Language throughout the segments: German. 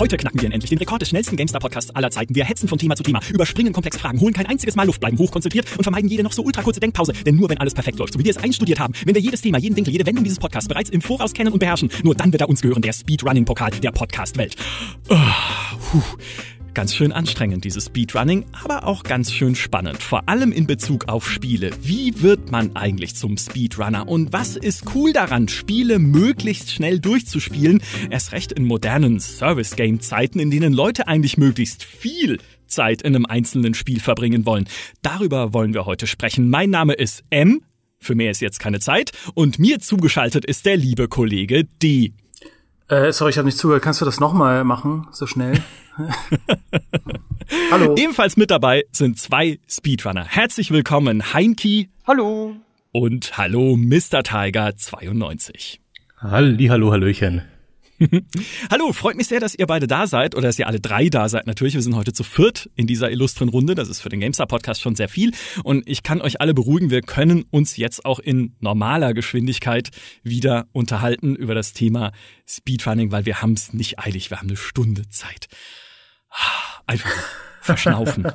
Heute knacken wir endlich den Rekord des schnellsten GameStar-Podcasts aller Zeiten. Wir hetzen von Thema zu Thema, überspringen komplexe Fragen, holen kein einziges Mal Luft, bleiben hochkonzentriert und vermeiden jede noch so ultrakurze Denkpause. Denn nur wenn alles perfekt läuft, so wie wir es einstudiert haben, wenn wir jedes Thema, jeden Winkel, jede Wendung dieses Podcasts bereits im Voraus kennen und beherrschen, nur dann wird er uns gehören, der Speedrunning-Pokal der Podcast-Welt. Oh, Ganz schön anstrengend, dieses Speedrunning, aber auch ganz schön spannend. Vor allem in Bezug auf Spiele. Wie wird man eigentlich zum Speedrunner? Und was ist cool daran, Spiele möglichst schnell durchzuspielen? Erst recht in modernen Service-Game-Zeiten, in denen Leute eigentlich möglichst viel Zeit in einem einzelnen Spiel verbringen wollen. Darüber wollen wir heute sprechen. Mein Name ist M. Für mehr ist jetzt keine Zeit. Und mir zugeschaltet ist der liebe Kollege D. Äh, sorry, ich habe nicht zugehört. Kannst du das nochmal machen, so schnell? Hallo. Ebenfalls mit dabei sind zwei Speedrunner. Herzlich willkommen, Heinki. Hallo. Und hallo, Mr. Tiger 92. Halli, hallo, hallöchen. Hallo, freut mich sehr, dass ihr beide da seid oder dass ihr alle drei da seid. Natürlich, wir sind heute zu viert in dieser illustren Runde. Das ist für den GameStar Podcast schon sehr viel. Und ich kann euch alle beruhigen, wir können uns jetzt auch in normaler Geschwindigkeit wieder unterhalten über das Thema Speedrunning, weil wir haben es nicht eilig. Wir haben eine Stunde Zeit. Einfach verschnaufen.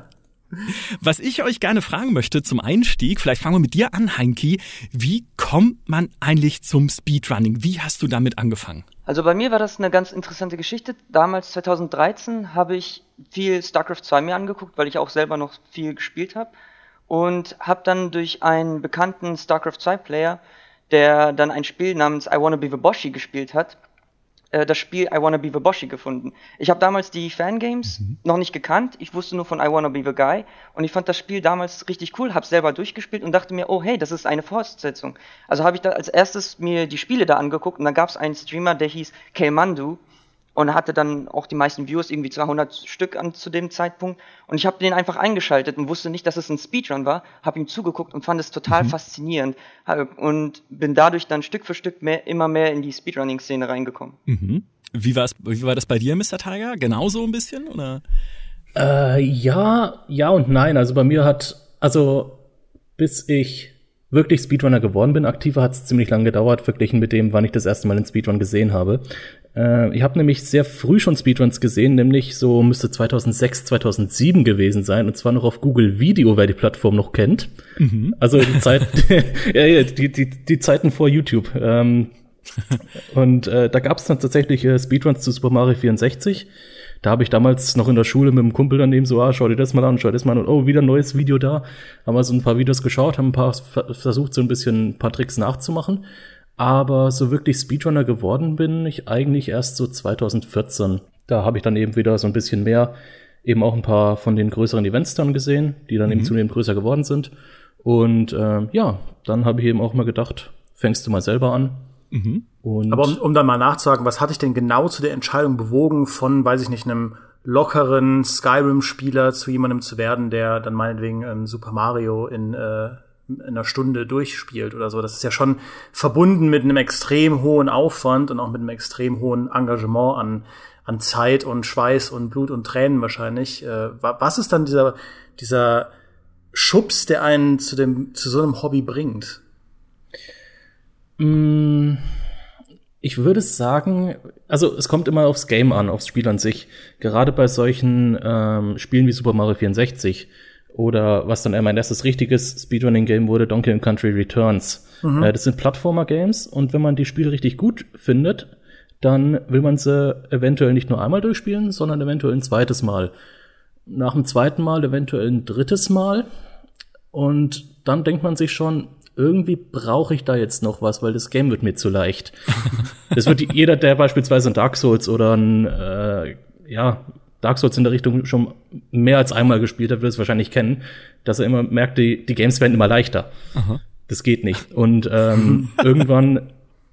Was ich euch gerne fragen möchte zum Einstieg, vielleicht fangen wir mit dir an, Heinki. Wie kommt man eigentlich zum Speedrunning? Wie hast du damit angefangen? Also bei mir war das eine ganz interessante Geschichte. Damals, 2013, habe ich viel StarCraft 2 mir angeguckt, weil ich auch selber noch viel gespielt habe. Und habe dann durch einen bekannten StarCraft 2 Player, der dann ein Spiel namens I Wanna Be the Boshi gespielt hat, äh, das Spiel I Wanna Be the Boshi gefunden. Ich habe damals die Fangames mhm. noch nicht gekannt. Ich wusste nur von I Wanna Be the Guy und ich fand das Spiel damals richtig cool, habe selber durchgespielt und dachte mir, oh hey, das ist eine Fortsetzung. Also habe ich da als erstes mir die Spiele da angeguckt und dann gab es einen Streamer, der hieß Kelmandu und hatte dann auch die meisten Views, irgendwie 200 Stück an zu dem Zeitpunkt. Und ich habe den einfach eingeschaltet und wusste nicht, dass es ein Speedrun war, habe ihm zugeguckt und fand es total mhm. faszinierend und bin dadurch dann Stück für Stück mehr, immer mehr in die Speedrunning-Szene reingekommen. Mhm. Wie, war's, wie war das bei dir, Mr. Tiger? Genauso ein bisschen, oder? Äh, ja, ja und nein. Also bei mir hat, also bis ich wirklich Speedrunner geworden bin. Aktiver hat es ziemlich lange gedauert, verglichen mit dem, wann ich das erste Mal einen Speedrun gesehen habe. Äh, ich habe nämlich sehr früh schon Speedruns gesehen, nämlich so müsste 2006, 2007 gewesen sein, und zwar noch auf Google Video, wer die Plattform noch kennt. Mhm. Also die Zeit, ja, die, die, die Zeiten vor YouTube. Ähm, und äh, da gab es dann tatsächlich äh, Speedruns zu Super Mario 64 da habe ich damals noch in der Schule mit dem Kumpel daneben so, ah, schau dir das mal an, schau dir das mal an und oh, wieder ein neues Video da. Haben wir so ein paar Videos geschaut, haben ein paar versucht, so ein bisschen ein paar Tricks nachzumachen. Aber so wirklich Speedrunner geworden bin ich eigentlich erst so 2014. Da habe ich dann eben wieder so ein bisschen mehr, eben auch ein paar von den größeren Events dann gesehen, die dann mhm. eben zunehmend größer geworden sind. Und äh, ja, dann habe ich eben auch mal gedacht, fängst du mal selber an Mhm. Aber um, um da mal nachzusagen, was hatte ich denn genau zu der Entscheidung bewogen, von, weiß ich nicht, einem lockeren Skyrim-Spieler zu jemandem zu werden, der dann meinetwegen ähm, Super Mario in, äh, in einer Stunde durchspielt oder so. Das ist ja schon verbunden mit einem extrem hohen Aufwand und auch mit einem extrem hohen Engagement an, an Zeit und Schweiß und Blut und Tränen wahrscheinlich. Äh, was ist dann dieser, dieser Schubs, der einen zu dem, zu so einem Hobby bringt? Mm, ich würde sagen, also es kommt immer aufs Game an, aufs Spiel an sich. Gerade bei solchen ähm, Spielen wie Super Mario 64 oder was dann mein erstes richtiges Speedrunning-Game wurde, Donkey Kong Country Returns. Mhm. Äh, das sind Plattformer-Games und wenn man die Spiele richtig gut findet, dann will man sie eventuell nicht nur einmal durchspielen, sondern eventuell ein zweites Mal. Nach dem zweiten Mal eventuell ein drittes Mal. Und dann denkt man sich schon, irgendwie brauche ich da jetzt noch was, weil das Game wird mir zu leicht. das wird jeder, der beispielsweise ein Dark Souls oder ein, äh, ja, Dark Souls in der Richtung schon mehr als einmal gespielt hat, wird es wahrscheinlich kennen, dass er immer merkt, die, die Games werden immer leichter. Aha. Das geht nicht. Und ähm, irgendwann,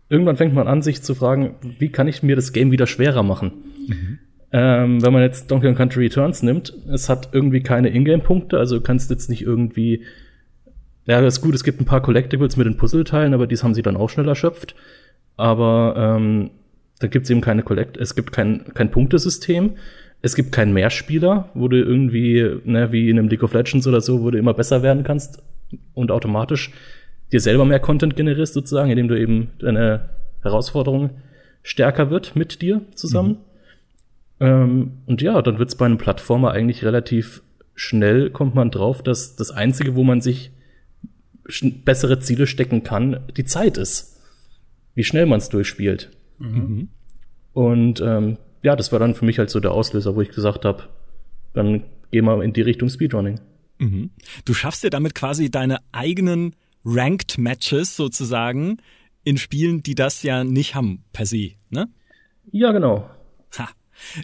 irgendwann fängt man an, sich zu fragen, wie kann ich mir das Game wieder schwerer machen? Mhm. Ähm, wenn man jetzt Donkey Kong Country Returns nimmt, es hat irgendwie keine Ingame-Punkte, also du kannst jetzt nicht irgendwie ja, das ist gut, es gibt ein paar Collectibles mit den Puzzleteilen, aber dies haben sie dann auch schnell erschöpft. Aber ähm, da gibt es eben keine Collect, es gibt kein, kein Punktesystem, es gibt keinen Mehrspieler, wo du irgendwie, ne, wie in einem League of Legends oder so, wo du immer besser werden kannst und automatisch dir selber mehr Content generierst, sozusagen, indem du eben deine Herausforderung stärker wird mit dir zusammen. Ähm, und ja, dann wird's bei einem Plattformer eigentlich relativ schnell, kommt man drauf, dass das Einzige, wo man sich bessere Ziele stecken kann, die Zeit ist. Wie schnell man es durchspielt. Mhm. Und ähm, ja, das war dann für mich halt so der Auslöser, wo ich gesagt habe, dann geh mal in die Richtung Speedrunning. Mhm. Du schaffst dir damit quasi deine eigenen Ranked Matches sozusagen in Spielen, die das ja nicht haben per se, ne? Ja, genau. Ha.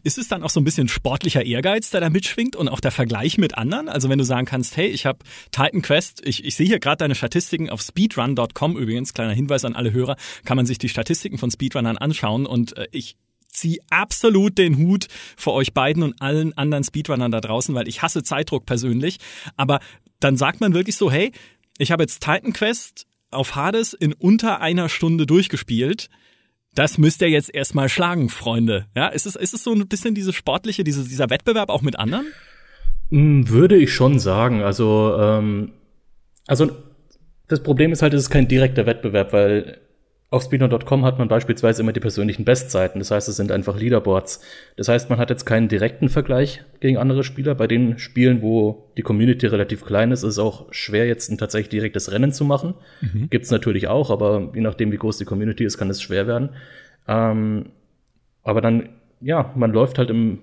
Ist es dann auch so ein bisschen sportlicher Ehrgeiz, der da mitschwingt und auch der Vergleich mit anderen? Also wenn du sagen kannst, hey, ich habe Titan Quest, ich, ich sehe hier gerade deine Statistiken auf speedrun.com übrigens, kleiner Hinweis an alle Hörer, kann man sich die Statistiken von Speedrunnern anschauen und äh, ich ziehe absolut den Hut vor euch beiden und allen anderen Speedrunnern da draußen, weil ich hasse Zeitdruck persönlich. Aber dann sagt man wirklich so, hey, ich habe jetzt Titan Quest auf Hades in unter einer Stunde durchgespielt. Das müsst ihr jetzt erstmal schlagen, Freunde. Ja, ist es, ist es so ein bisschen diese sportliche, diese, dieser Wettbewerb auch mit anderen? Hm, würde ich schon sagen. Also, ähm, also das Problem ist halt, es ist kein direkter Wettbewerb, weil auf speedrun.com hat man beispielsweise immer die persönlichen Bestzeiten. Das heißt, es sind einfach Leaderboards. Das heißt, man hat jetzt keinen direkten Vergleich gegen andere Spieler. Bei den Spielen, wo die Community relativ klein ist, ist es auch schwer, jetzt ein tatsächlich direktes Rennen zu machen. Mhm. Gibt's natürlich auch, aber je nachdem, wie groß die Community ist, kann es schwer werden. Ähm, aber dann, ja, man läuft halt im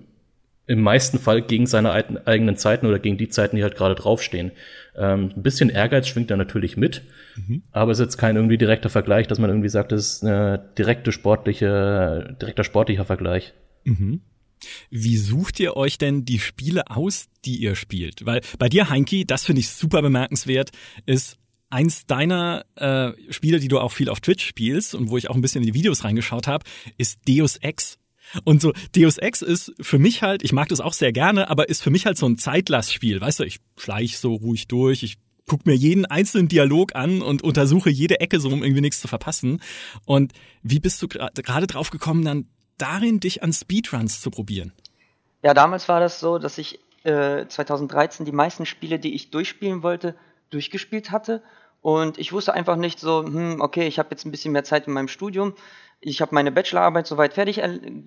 im meisten Fall gegen seine eigenen Zeiten oder gegen die Zeiten, die halt gerade draufstehen. Ähm, ein bisschen Ehrgeiz schwingt da natürlich mit, mhm. aber es ist jetzt kein irgendwie direkter Vergleich, dass man irgendwie sagt, das ist eine direkte sportliche, direkter sportlicher Vergleich. Mhm. Wie sucht ihr euch denn die Spiele aus, die ihr spielt? Weil bei dir, Heinki, das finde ich super bemerkenswert, ist eins deiner äh, Spiele, die du auch viel auf Twitch spielst und wo ich auch ein bisschen in die Videos reingeschaut habe, ist Deus Ex. Und so Deus Ex ist für mich halt, ich mag das auch sehr gerne, aber ist für mich halt so ein Zeitlastspiel. Weißt du, ich schleich so ruhig durch, ich guck mir jeden einzelnen Dialog an und untersuche jede Ecke so, um irgendwie nichts zu verpassen. Und wie bist du gerade drauf gekommen, dann darin dich an Speedruns zu probieren? Ja, damals war das so, dass ich äh, 2013 die meisten Spiele, die ich durchspielen wollte, durchgespielt hatte. Und ich wusste einfach nicht so, hm, okay, ich habe jetzt ein bisschen mehr Zeit in meinem Studium ich habe meine Bachelorarbeit soweit fertig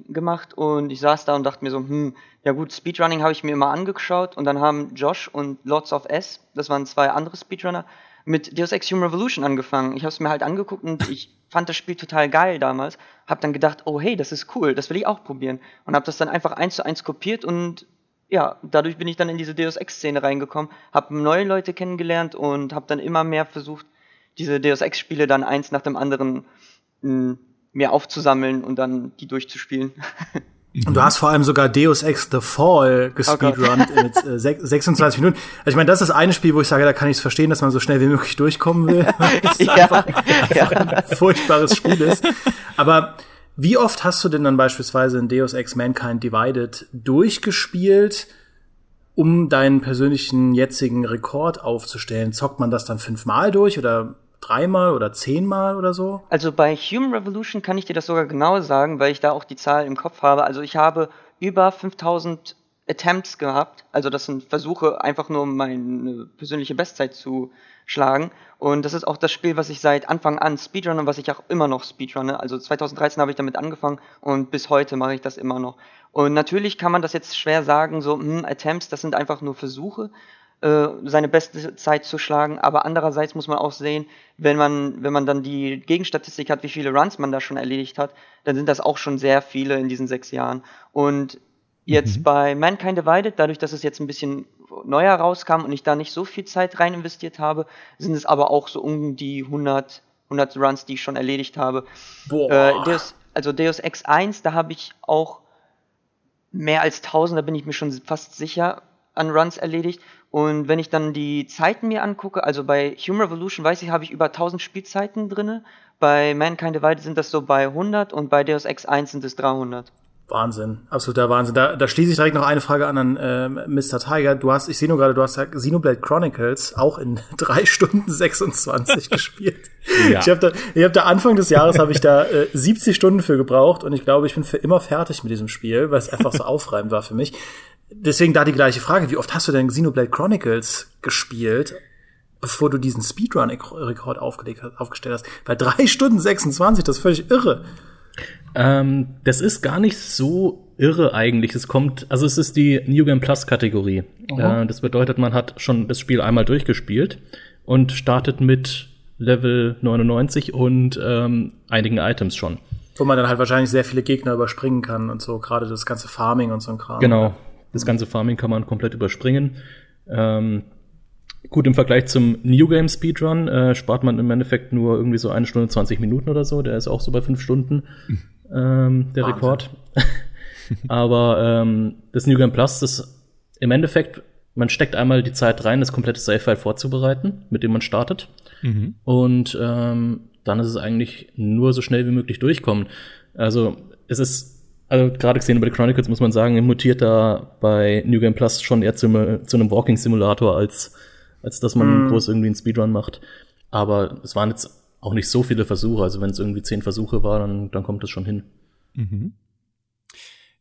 gemacht und ich saß da und dachte mir so, hm, ja gut, Speedrunning habe ich mir immer angeschaut und dann haben Josh und Lords of S, das waren zwei andere Speedrunner, mit Deus Ex Human Revolution angefangen. Ich habe es mir halt angeguckt und ich fand das Spiel total geil damals. Hab dann gedacht, oh hey, das ist cool, das will ich auch probieren und habe das dann einfach eins zu eins kopiert und ja, dadurch bin ich dann in diese Deus Ex Szene reingekommen, habe neue Leute kennengelernt und habe dann immer mehr versucht, diese Deus Ex Spiele dann eins nach dem anderen mh, mehr aufzusammeln und dann die durchzuspielen. Und du hast vor allem sogar Deus Ex The Fall gespeedrunnt oh mit äh, 26 Minuten. Also ich meine, das ist eine Spiel, wo ich sage, da kann ich es verstehen, dass man so schnell wie möglich durchkommen will. ja, einfach, ja. ein furchtbares Spiel ist. Aber wie oft hast du denn dann beispielsweise in Deus Ex Mankind Divided durchgespielt, um deinen persönlichen jetzigen Rekord aufzustellen? Zockt man das dann fünfmal durch oder dreimal oder zehnmal oder so? Also bei Human Revolution kann ich dir das sogar genau sagen, weil ich da auch die Zahl im Kopf habe. Also ich habe über 5000 Attempts gehabt. Also das sind Versuche, einfach nur meine persönliche Bestzeit zu schlagen. Und das ist auch das Spiel, was ich seit Anfang an speedrunne und was ich auch immer noch speedrunne. Also 2013 habe ich damit angefangen und bis heute mache ich das immer noch. Und natürlich kann man das jetzt schwer sagen, so, hm, Attempts, das sind einfach nur Versuche. Äh, seine beste Zeit zu schlagen. Aber andererseits muss man auch sehen, wenn man, wenn man dann die Gegenstatistik hat, wie viele Runs man da schon erledigt hat, dann sind das auch schon sehr viele in diesen sechs Jahren. Und jetzt mhm. bei Mankind Divided, dadurch, dass es jetzt ein bisschen neuer rauskam und ich da nicht so viel Zeit rein investiert habe, sind es aber auch so um die 100, 100 Runs, die ich schon erledigt habe. Boah. Äh, Deus, also Deus Ex 1, da habe ich auch mehr als 1000, da bin ich mir schon fast sicher, an Runs erledigt. Und wenn ich dann die Zeiten mir angucke, also bei Human Revolution weiß ich, habe ich über 1000 Spielzeiten drinne. Bei Mankind Divided sind das so bei 100 und bei Deus Ex 1 sind es 300. Wahnsinn, absoluter Wahnsinn. Da, da schließe ich direkt noch eine Frage an an äh, Mr. Tiger. Du hast, ich sehe nur gerade, du hast ja Xenoblade Chronicles auch in drei Stunden 26 gespielt. Ja. Ich habe da, ich hab da Anfang des Jahres habe ich da äh, 70 Stunden für gebraucht und ich glaube, ich bin für immer fertig mit diesem Spiel, weil es einfach so aufreibend war für mich deswegen da die gleiche Frage. Wie oft hast du denn Xenoblade Chronicles gespielt, bevor du diesen Speedrun-Rekord aufgestellt hast? Weil drei Stunden 26, das ist völlig irre. Ähm, das ist gar nicht so irre eigentlich. Es kommt, also es ist die New Game Plus Kategorie. Äh, das bedeutet, man hat schon das Spiel einmal durchgespielt und startet mit Level 99 und ähm, einigen Items schon. Wo man dann halt wahrscheinlich sehr viele Gegner überspringen kann und so, gerade das ganze Farming und so ein Kram. Genau, das ganze Farming kann man komplett überspringen. Ähm, gut, im Vergleich zum New Game Speedrun äh, spart man im Endeffekt nur irgendwie so eine Stunde 20 Minuten oder so. Der ist auch so bei fünf Stunden, ähm, der Wahnsinn. Rekord. Aber ähm, das New Game Plus ist im Endeffekt, man steckt einmal die Zeit rein, das komplette Save-File vorzubereiten, mit dem man startet. Mhm. Und ähm, dann ist es eigentlich nur so schnell wie möglich durchkommen. Also es ist, also gerade gesehen über die Chronicles muss man sagen, mutiert da bei New Game Plus schon eher zu, zu einem Walking-Simulator, als, als dass man mhm. groß irgendwie einen Speedrun macht. Aber es waren jetzt auch nicht so viele Versuche. Also wenn es irgendwie zehn Versuche war, dann, dann kommt es schon hin. Mhm.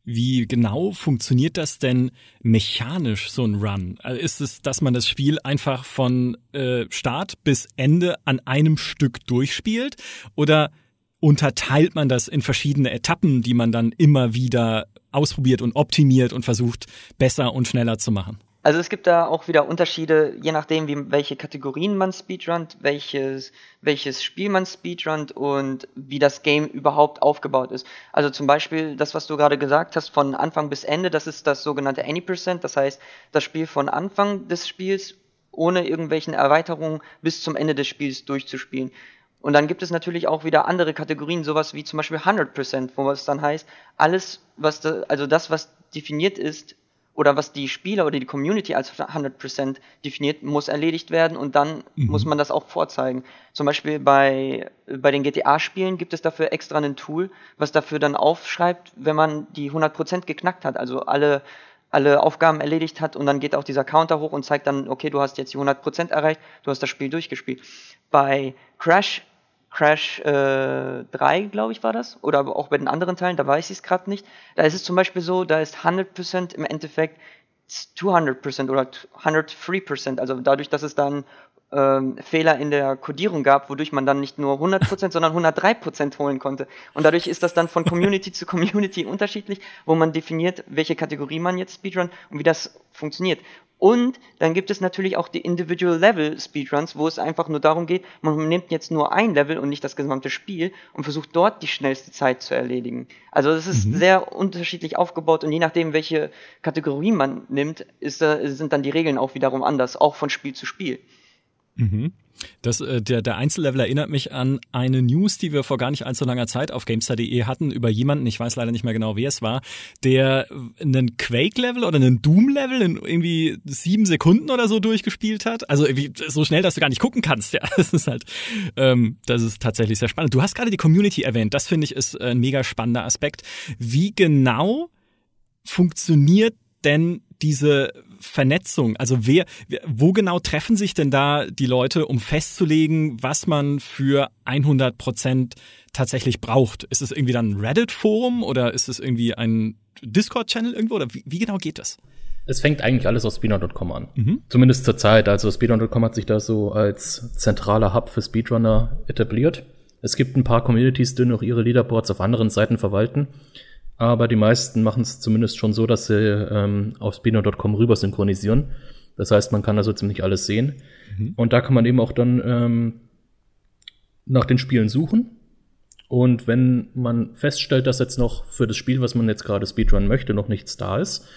Wie genau funktioniert das denn mechanisch, so ein Run? Also ist es, dass man das Spiel einfach von äh, Start bis Ende an einem Stück durchspielt? Oder unterteilt man das in verschiedene Etappen, die man dann immer wieder ausprobiert und optimiert und versucht, besser und schneller zu machen? Also es gibt da auch wieder Unterschiede, je nachdem, wie, welche Kategorien man speedrunnt, welches, welches Spiel man speedrunnt und wie das Game überhaupt aufgebaut ist. Also zum Beispiel das, was du gerade gesagt hast, von Anfang bis Ende, das ist das sogenannte Any Percent, das heißt das Spiel von Anfang des Spiels ohne irgendwelchen Erweiterungen bis zum Ende des Spiels durchzuspielen. Und dann gibt es natürlich auch wieder andere Kategorien, sowas wie zum Beispiel 100%, wo es dann heißt, alles, was da, also das, was definiert ist, oder was die Spieler oder die Community als 100% definiert, muss erledigt werden und dann mhm. muss man das auch vorzeigen. Zum Beispiel bei, bei den GTA-Spielen gibt es dafür extra ein Tool, was dafür dann aufschreibt, wenn man die 100% geknackt hat, also alle, alle Aufgaben erledigt hat und dann geht auch dieser Counter hoch und zeigt dann, okay, du hast jetzt die 100% erreicht, du hast das Spiel durchgespielt. Bei Crash Crash äh, 3, glaube ich, war das. Oder aber auch bei den anderen Teilen, da weiß ich es gerade nicht. Da ist es zum Beispiel so, da ist 100% im Endeffekt 200% oder 103%. Also dadurch, dass es dann ähm, Fehler in der Codierung gab, wodurch man dann nicht nur 100%, sondern 103% holen konnte. Und dadurch ist das dann von Community zu Community unterschiedlich, wo man definiert, welche Kategorie man jetzt Speedrun und wie das funktioniert. Und dann gibt es natürlich auch die Individual Level Speedruns, wo es einfach nur darum geht, man nimmt jetzt nur ein Level und nicht das gesamte Spiel und versucht dort die schnellste Zeit zu erledigen. Also es ist mhm. sehr unterschiedlich aufgebaut und je nachdem, welche Kategorie man nimmt, ist, äh, sind dann die Regeln auch wiederum anders, auch von Spiel zu Spiel. Mhm. Das, äh, der, der Einzellevel erinnert mich an eine News, die wir vor gar nicht allzu langer Zeit auf Gamestar.de hatten über jemanden, ich weiß leider nicht mehr genau, wer es war, der einen Quake-Level oder einen Doom-Level in irgendwie sieben Sekunden oder so durchgespielt hat. Also irgendwie so schnell, dass du gar nicht gucken kannst. Ja, das ist halt, ähm, das ist tatsächlich sehr spannend. Du hast gerade die Community erwähnt. Das finde ich ist ein mega spannender Aspekt. Wie genau funktioniert denn diese Vernetzung? Also wer, wo genau treffen sich denn da die Leute, um festzulegen, was man für 100 Prozent tatsächlich braucht? Ist es irgendwie dann ein Reddit-Forum oder ist es irgendwie ein Discord-Channel irgendwo oder wie, wie, genau geht das? Es fängt eigentlich alles aus speedrun.com an. Mhm. Zumindest zur Zeit. Also speedrun.com hat sich da so als zentraler Hub für Speedrunner etabliert. Es gibt ein paar Communities, die noch ihre Leaderboards auf anderen Seiten verwalten aber die meisten machen es zumindest schon so, dass sie ähm, auf spino.com rüber synchronisieren. Das heißt, man kann also ziemlich alles sehen. Mhm. Und da kann man eben auch dann ähm, nach den Spielen suchen. Und wenn man feststellt, dass jetzt noch für das Spiel, was man jetzt gerade Speedrun möchte, noch nichts da ist,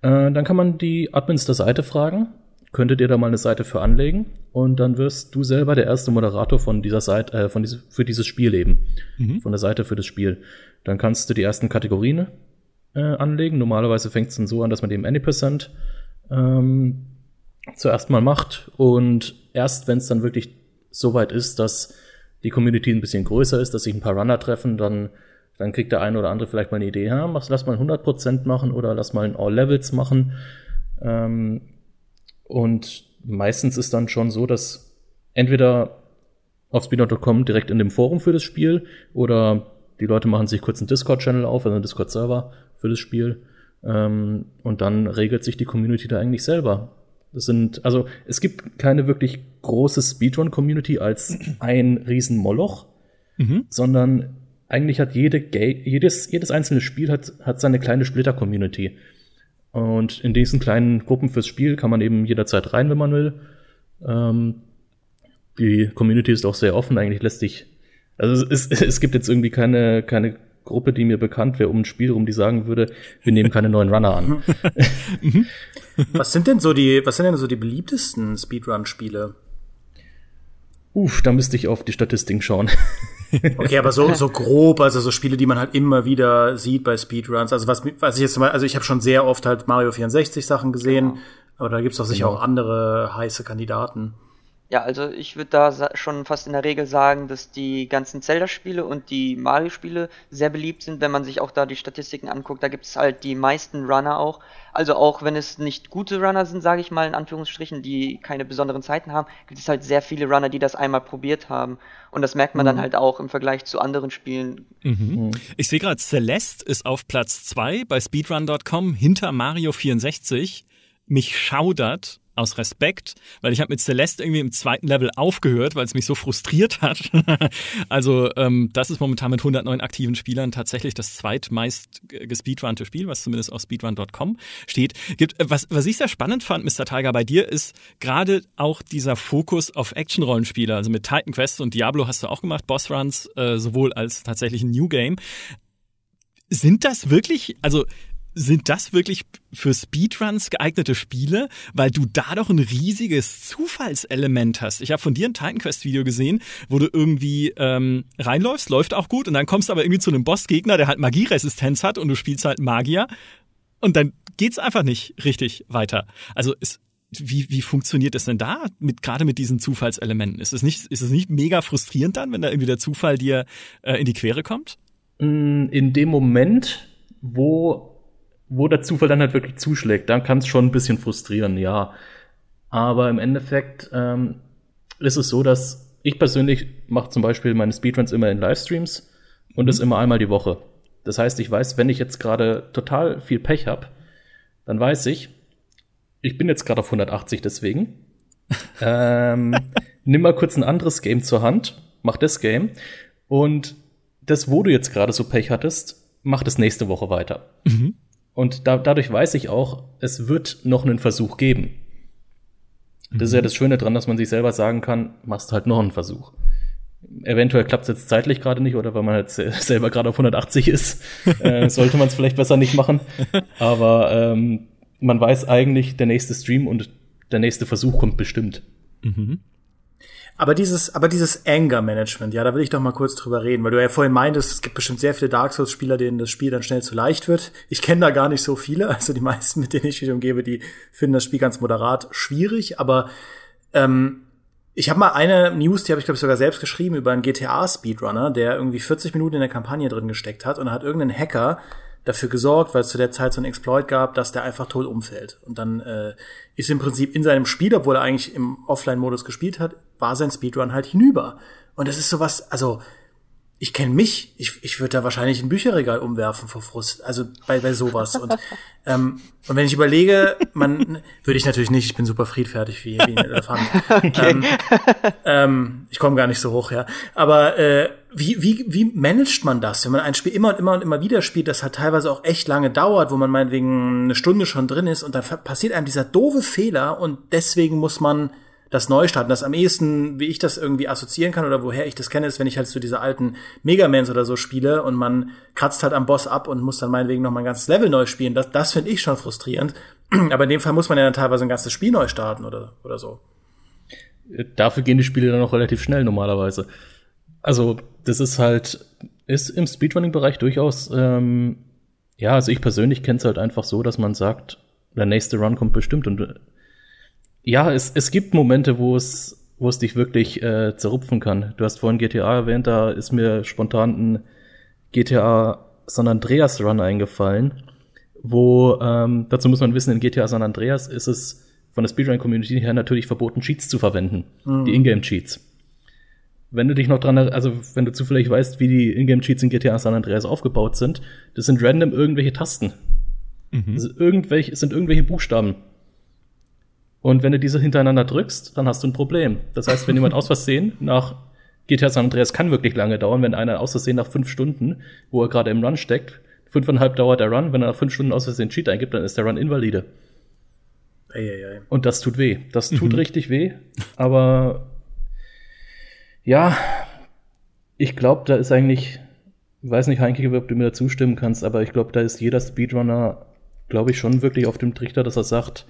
äh, dann kann man die Admins der Seite fragen, könntet ihr da mal eine Seite für anlegen und dann wirst du selber der erste Moderator von dieser Seite, äh, von diese, für dieses Spiel eben, mhm. von der Seite für das Spiel. Dann kannst du die ersten Kategorien äh, anlegen. Normalerweise fängt es dann so an, dass man dem Any% ähm, zuerst mal macht und erst wenn es dann wirklich so weit ist, dass die Community ein bisschen größer ist, dass sich ein paar Runner treffen, dann, dann kriegt der eine oder andere vielleicht mal eine Idee, ja, lass mal 100% machen oder lass mal ein All Levels machen. Ähm, und meistens ist dann schon so, dass entweder auf speednote.com direkt in dem Forum für das Spiel oder die Leute machen sich kurz einen Discord-Channel auf, also einen Discord-Server für das Spiel. Ähm, und dann regelt sich die Community da eigentlich selber. Das sind, also es gibt keine wirklich große Speedrun-Community als ein riesen Moloch, mhm. sondern eigentlich hat jede jedes, jedes einzelne Spiel hat, hat seine kleine Splitter-Community. Und in diesen kleinen Gruppen fürs Spiel kann man eben jederzeit rein, wenn man will. Ähm, die Community ist auch sehr offen, eigentlich lässt sich, also es, es, es gibt jetzt irgendwie keine, keine Gruppe, die mir bekannt wäre, um ein Spiel rum, die sagen würde, wir nehmen keine neuen Runner an. was sind denn so die, was sind denn so die beliebtesten Speedrun-Spiele? Uff, da müsste ich auf die Statistiken schauen. Okay, aber so, so grob, also so Spiele, die man halt immer wieder sieht bei Speedruns. Also was, was ich jetzt mal, also ich habe schon sehr oft halt Mario 64 Sachen gesehen, genau. aber da gibt's doch sicher genau. auch andere heiße Kandidaten. Ja, also ich würde da schon fast in der Regel sagen, dass die ganzen Zelda-Spiele und die Mario-Spiele sehr beliebt sind, wenn man sich auch da die Statistiken anguckt. Da gibt es halt die meisten Runner auch. Also auch wenn es nicht gute Runner sind, sage ich mal in Anführungsstrichen, die keine besonderen Zeiten haben, gibt es halt sehr viele Runner, die das einmal probiert haben. Und das merkt man mhm. dann halt auch im Vergleich zu anderen Spielen. Mhm. mhm. Ich sehe gerade, Celeste ist auf Platz 2 bei speedrun.com hinter Mario 64. Mich schaudert, aus Respekt, weil ich habe mit Celeste irgendwie im zweiten Level aufgehört, weil es mich so frustriert hat. also ähm, das ist momentan mit 109 aktiven Spielern tatsächlich das zweitmeist gespeedrunte Spiel, was zumindest auf speedrun.com steht. Gibt, äh, was, was ich sehr spannend fand, Mr. Tiger, bei dir ist gerade auch dieser Fokus auf Action-Rollenspiele. Also mit Titan Quest und Diablo hast du auch gemacht, Bossruns, äh, sowohl als tatsächlich ein New Game. Sind das wirklich, also sind das wirklich für Speedruns geeignete Spiele, weil du da doch ein riesiges Zufallselement hast. Ich habe von dir ein Titan Quest Video gesehen, wo du irgendwie ähm, reinläufst, läuft auch gut und dann kommst du aber irgendwie zu einem Bossgegner, der halt Magieresistenz hat und du spielst halt Magier und dann geht's einfach nicht richtig weiter. Also ist wie, wie funktioniert es denn da mit gerade mit diesen Zufallselementen? Ist es nicht ist es nicht mega frustrierend dann, wenn da irgendwie der Zufall dir äh, in die Quere kommt? Mm, in dem Moment, wo wo der Zufall dann halt wirklich zuschlägt, dann kann es schon ein bisschen frustrieren, ja. Aber im Endeffekt ähm, ist es so, dass ich persönlich mache zum Beispiel meine Speedruns immer in Livestreams und das mhm. immer einmal die Woche. Das heißt, ich weiß, wenn ich jetzt gerade total viel Pech habe, dann weiß ich, ich bin jetzt gerade auf 180 deswegen. ähm, nimm mal kurz ein anderes Game zur Hand, mach das Game und das, wo du jetzt gerade so Pech hattest, mach das nächste Woche weiter. Mhm. Und da, dadurch weiß ich auch, es wird noch einen Versuch geben. Das mhm. ist ja mhm. das Schöne dran, dass man sich selber sagen kann, machst halt noch einen Versuch. Eventuell klappt es jetzt zeitlich gerade nicht oder weil man halt selber gerade auf 180 ist, äh, sollte man es vielleicht besser nicht machen. Aber ähm, man weiß eigentlich, der nächste Stream und der nächste Versuch kommt bestimmt. Mhm. Aber dieses, aber dieses Anger-Management, ja, da will ich doch mal kurz drüber reden, weil du ja vorhin meintest, es gibt bestimmt sehr viele Dark Souls-Spieler, denen das Spiel dann schnell zu leicht wird. Ich kenne da gar nicht so viele, also die meisten, mit denen ich mich umgebe, die finden das Spiel ganz moderat schwierig, aber ähm, ich habe mal eine News, die habe ich glaube ich sogar selbst geschrieben über einen GTA-Speedrunner, der irgendwie 40 Minuten in der Kampagne drin gesteckt hat und hat irgendein Hacker dafür gesorgt, weil es zu der Zeit so ein Exploit gab, dass der einfach tot umfällt. Und dann äh, ist im Prinzip in seinem Spiel, obwohl er eigentlich im Offline-Modus gespielt hat, war sein Speedrun halt hinüber. Und das ist sowas, also ich kenne mich, ich, ich würde da wahrscheinlich ein Bücherregal umwerfen vor Frust, also bei, bei sowas. Und, ähm, und wenn ich überlege, man würde ich natürlich nicht, ich bin super friedfertig wie, wie ein Elefant. Okay. Ähm, ähm, ich komme gar nicht so hoch, ja. Aber äh, wie, wie, wie managt man das, wenn man ein Spiel immer und immer und immer wieder spielt, das halt teilweise auch echt lange dauert, wo man meinetwegen eine Stunde schon drin ist und dann passiert einem dieser doofe Fehler und deswegen muss man das Neustarten. Das am ehesten, wie ich das irgendwie assoziieren kann oder woher ich das kenne, ist, wenn ich halt so diese alten Megamans oder so spiele und man kratzt halt am Boss ab und muss dann meinetwegen noch mal ein ganzes Level neu spielen. Das, das finde ich schon frustrierend. Aber in dem Fall muss man ja dann teilweise ein ganzes Spiel neu starten oder, oder so. Dafür gehen die Spiele dann auch relativ schnell normalerweise. Also, das ist halt, ist im Speedrunning-Bereich durchaus, ähm, ja, also ich persönlich kenne es halt einfach so, dass man sagt, der nächste Run kommt bestimmt und ja, es, es gibt Momente, wo es, wo es dich wirklich äh, zerrupfen kann. Du hast vorhin GTA erwähnt, da ist mir spontan ein GTA San Andreas Run eingefallen, wo, ähm, dazu muss man wissen, in GTA San Andreas ist es von der Speedrun-Community her natürlich verboten, Cheats zu verwenden. Mhm. Die Ingame-Cheats. Wenn du dich noch dran, also wenn du zufällig weißt, wie die Ingame-Cheats in GTA San Andreas aufgebaut sind, das sind random irgendwelche Tasten. Mhm. Das sind irgendwelche, sind irgendwelche Buchstaben. Und wenn du diese hintereinander drückst, dann hast du ein Problem. Das heißt, wenn jemand aus Versehen nach GTA San Andreas kann wirklich lange dauern, wenn einer aus Versehen nach fünf Stunden, wo er gerade im Run steckt, fünfeinhalb dauert der Run, wenn er nach fünf Stunden aus Versehen Cheat eingibt, dann ist der Run invalide. Ei, ei, ei. Und das tut weh. Das tut mhm. richtig weh. Aber ja, ich glaube, da ist eigentlich, ich weiß nicht, Heinke, ob du mir da zustimmen kannst, aber ich glaube, da ist jeder Speedrunner, glaube ich, schon wirklich auf dem Trichter, dass er sagt,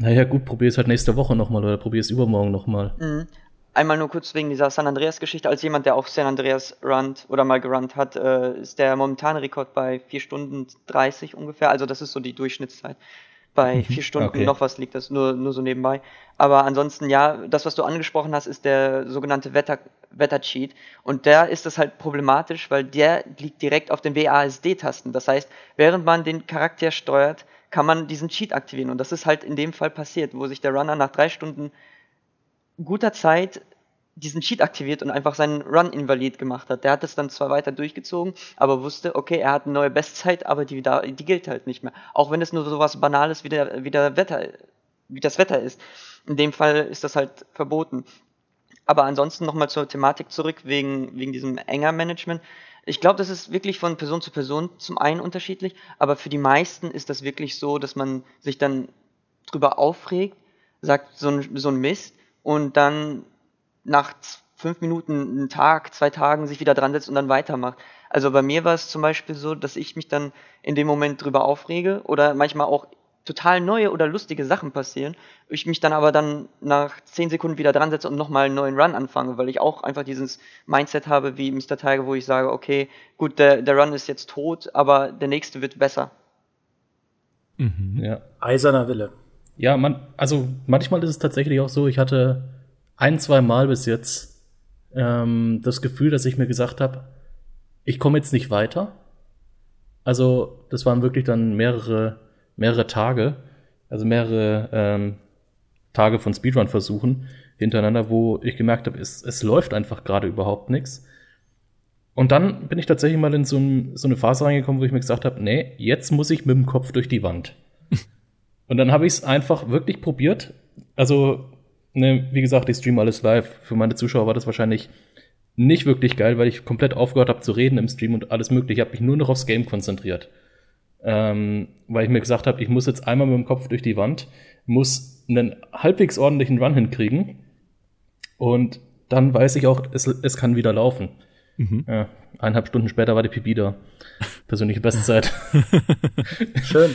naja, gut, probier es halt nächste Woche nochmal oder probier es übermorgen nochmal. Mhm. Einmal nur kurz wegen dieser San Andreas-Geschichte. Als jemand, der auch San Andreas runnt oder mal gerannt hat, äh, ist der momentane Rekord bei 4 Stunden 30 ungefähr. Also das ist so die Durchschnittszeit bei vier Stunden okay. noch was liegt das nur, nur so nebenbei. Aber ansonsten, ja, das, was du angesprochen hast, ist der sogenannte Wetter, Wettercheat. Und der ist das halt problematisch, weil der liegt direkt auf den WASD-Tasten. Das heißt, während man den Charakter steuert, kann man diesen Cheat aktivieren. Und das ist halt in dem Fall passiert, wo sich der Runner nach drei Stunden guter Zeit diesen Cheat aktiviert und einfach seinen Run invalid gemacht hat. Der hat es dann zwar weiter durchgezogen, aber wusste, okay, er hat eine neue Bestzeit, aber die, die gilt halt nicht mehr. Auch wenn es nur so was Banales wie, der, wie, der Wetter, wie das Wetter ist. In dem Fall ist das halt verboten. Aber ansonsten nochmal zur Thematik zurück, wegen, wegen diesem enger Management. Ich glaube, das ist wirklich von Person zu Person zum einen unterschiedlich, aber für die meisten ist das wirklich so, dass man sich dann drüber aufregt, sagt so ein, so ein Mist und dann nach fünf Minuten, einen Tag, zwei Tagen sich wieder dran setzt und dann weitermacht. Also bei mir war es zum Beispiel so, dass ich mich dann in dem Moment drüber aufrege oder manchmal auch total neue oder lustige Sachen passieren. Ich mich dann aber dann nach zehn Sekunden wieder dran setze und nochmal einen neuen Run anfange, weil ich auch einfach dieses Mindset habe wie Mr. Tiger, wo ich sage, okay, gut, der, der Run ist jetzt tot, aber der nächste wird besser. Mhm. Ja. Eiserner Wille. Ja, man, also manchmal ist es tatsächlich auch so, ich hatte ein, zwei Mal bis jetzt ähm, das Gefühl, dass ich mir gesagt habe, ich komme jetzt nicht weiter. Also das waren wirklich dann mehrere, mehrere Tage, also mehrere ähm, Tage von Speedrun-Versuchen hintereinander, wo ich gemerkt habe, es, es läuft einfach gerade überhaupt nichts. Und dann bin ich tatsächlich mal in so, ein, so eine Phase reingekommen, wo ich mir gesagt habe, nee, jetzt muss ich mit dem Kopf durch die Wand. Und dann habe ich es einfach wirklich probiert. Also ne, wie gesagt, ich streame alles live. Für meine Zuschauer war das wahrscheinlich nicht wirklich geil, weil ich komplett aufgehört habe zu reden im Stream und alles mögliche. Ich habe mich nur noch aufs Game konzentriert. Ähm, weil ich mir gesagt habe, ich muss jetzt einmal mit dem Kopf durch die Wand, muss einen halbwegs ordentlichen Run hinkriegen und dann weiß ich auch, es, es kann wieder laufen. Mhm. Ja, eineinhalb Stunden später war die Pipi da. Persönliche Bestzeit. Schön.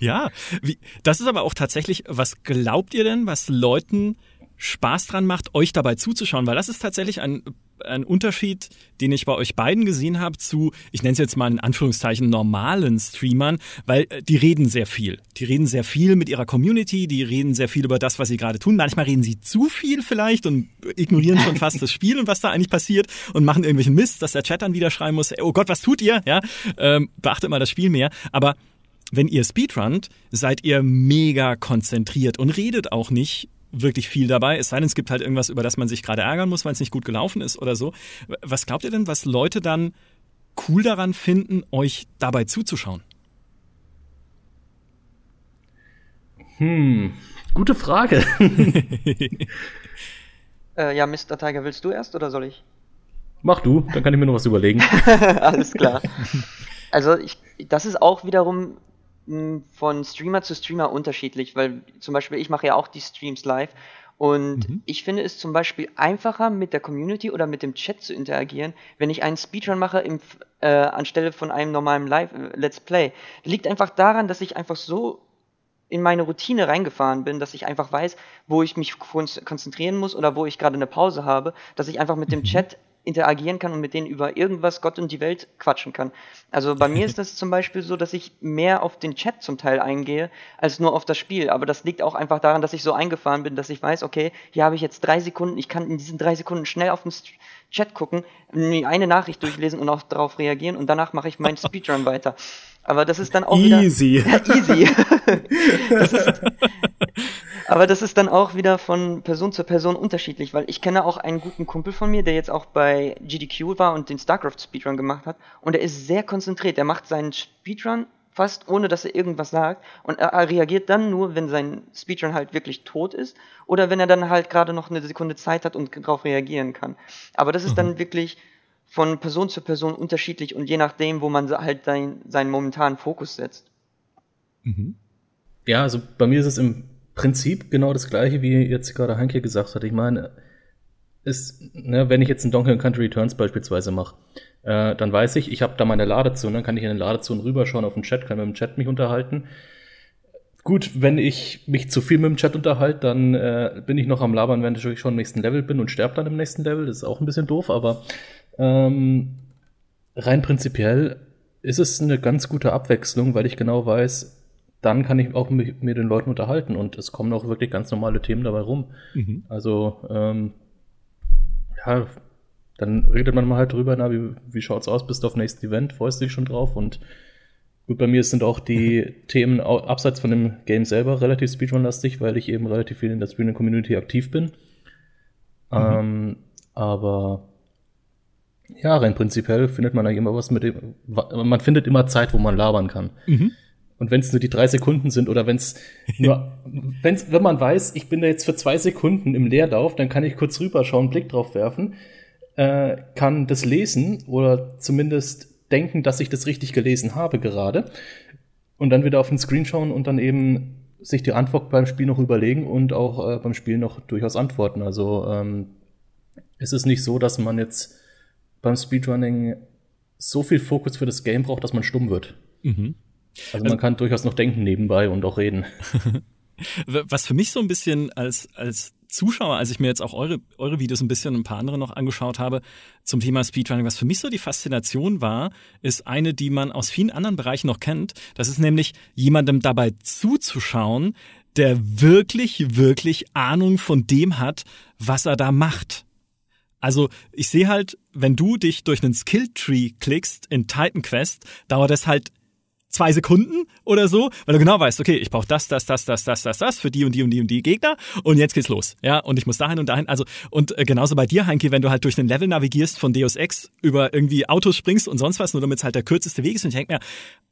Ja, wie, das ist aber auch tatsächlich, was glaubt ihr denn, was Leuten Spaß dran macht, euch dabei zuzuschauen? Weil das ist tatsächlich ein, ein Unterschied, den ich bei euch beiden gesehen habe zu, ich nenne es jetzt mal in Anführungszeichen, normalen Streamern, weil äh, die reden sehr viel. Die reden sehr viel mit ihrer Community, die reden sehr viel über das, was sie gerade tun. Manchmal reden sie zu viel vielleicht und ignorieren schon fast das Spiel und was da eigentlich passiert und machen irgendwelchen Mist, dass der Chat dann wieder schreien muss, oh Gott, was tut ihr? Ja, ähm, beachtet mal das Spiel mehr. Aber wenn ihr Speedrunnt, seid ihr mega konzentriert und redet auch nicht wirklich viel dabei, es sei denn, es gibt halt irgendwas, über das man sich gerade ärgern muss, weil es nicht gut gelaufen ist oder so. Was glaubt ihr denn, was Leute dann cool daran finden, euch dabei zuzuschauen? Hm, gute Frage. äh, ja, Mr. Tiger, willst du erst oder soll ich? Mach du, dann kann ich mir noch was überlegen. Alles klar. Also ich, das ist auch wiederum von Streamer zu Streamer unterschiedlich, weil zum Beispiel ich mache ja auch die Streams live und mhm. ich finde es zum Beispiel einfacher mit der Community oder mit dem Chat zu interagieren, wenn ich einen Speedrun mache im, äh, anstelle von einem normalen Live äh, Let's Play. Liegt einfach daran, dass ich einfach so in meine Routine reingefahren bin, dass ich einfach weiß, wo ich mich konzentrieren muss oder wo ich gerade eine Pause habe, dass ich einfach mit dem mhm. Chat interagieren kann und mit denen über irgendwas Gott und die Welt quatschen kann. Also bei mir ist das zum Beispiel so, dass ich mehr auf den Chat zum Teil eingehe, als nur auf das Spiel. Aber das liegt auch einfach daran, dass ich so eingefahren bin, dass ich weiß, okay, hier habe ich jetzt drei Sekunden, ich kann in diesen drei Sekunden schnell auf den Chat gucken, eine Nachricht durchlesen und auch darauf reagieren und danach mache ich meinen Speedrun weiter. Aber das ist dann auch easy. wieder. Ja, easy. ist, aber das ist dann auch wieder von Person zu Person unterschiedlich, weil ich kenne auch einen guten Kumpel von mir, der jetzt auch bei GDQ war und den StarCraft Speedrun gemacht hat. Und er ist sehr konzentriert. Er macht seinen Speedrun fast ohne dass er irgendwas sagt. Und er, er reagiert dann nur, wenn sein Speedrun halt wirklich tot ist oder wenn er dann halt gerade noch eine Sekunde Zeit hat und darauf reagieren kann. Aber das ist mhm. dann wirklich von Person zu Person unterschiedlich und je nachdem, wo man halt sein, seinen momentanen Fokus setzt. Mhm. Ja, also bei mir ist es im Prinzip genau das gleiche, wie jetzt gerade Hanke gesagt hat. Ich meine, ist, ne, wenn ich jetzt einen Donkey Country Returns beispielsweise mache, äh, dann weiß ich, ich habe da meine Ladezone, dann kann ich in den Ladezonen rüberschauen auf den Chat, kann mit dem Chat mich unterhalten. Gut, wenn ich mich zu viel mit dem Chat unterhalte, dann äh, bin ich noch am Labern, wenn ich schon im nächsten Level bin und sterbe dann im nächsten Level. Das ist auch ein bisschen doof, aber ähm, rein prinzipiell ist es eine ganz gute Abwechslung, weil ich genau weiß, dann kann ich auch mit, mit den Leuten unterhalten und es kommen auch wirklich ganz normale Themen dabei rum. Mhm. Also ähm, ja, dann redet man mal halt drüber, na, wie, wie schaut's aus, bist du auf nächstes Event, freust du dich schon drauf und gut, bei mir sind auch die Themen abseits von dem Game selber relativ Speedrun-lastig, weil ich eben relativ viel in der Speedrun-Community aktiv bin. Mhm. Ähm, aber ja, rein prinzipiell findet man da immer was mit dem, man findet immer Zeit, wo man labern kann. Mhm. Und wenn es nur die drei Sekunden sind oder wenn es nur, wenn's, wenn man weiß, ich bin da jetzt für zwei Sekunden im Leerlauf, dann kann ich kurz rüberschauen, einen Blick drauf werfen, äh, kann das lesen oder zumindest denken, dass ich das richtig gelesen habe gerade und dann wieder auf den Screen schauen und dann eben sich die Antwort beim Spiel noch überlegen und auch äh, beim Spiel noch durchaus antworten. Also ähm, es ist nicht so, dass man jetzt beim Speedrunning so viel Fokus für das Game braucht, dass man stumm wird. Mhm. Also, man also, kann durchaus noch denken nebenbei und auch reden. Was für mich so ein bisschen als, als Zuschauer, als ich mir jetzt auch eure, eure Videos ein bisschen und ein paar andere noch angeschaut habe zum Thema Speedrunning, was für mich so die Faszination war, ist eine, die man aus vielen anderen Bereichen noch kennt. Das ist nämlich jemandem dabei zuzuschauen, der wirklich, wirklich Ahnung von dem hat, was er da macht. Also ich sehe halt, wenn du dich durch einen Skilltree klickst in Titan Quest, dauert es halt zwei Sekunden oder so, weil du genau weißt, okay, ich brauche das, das, das, das, das, das, das für die und die und die und die Gegner und jetzt geht's los. Ja, und ich muss dahin und dahin. Also, und äh, genauso bei dir, Heinke, wenn du halt durch den Level navigierst von Deus Ex über irgendwie Autos springst und sonst was, nur damit es halt der kürzeste Weg ist. Und ich denke mir,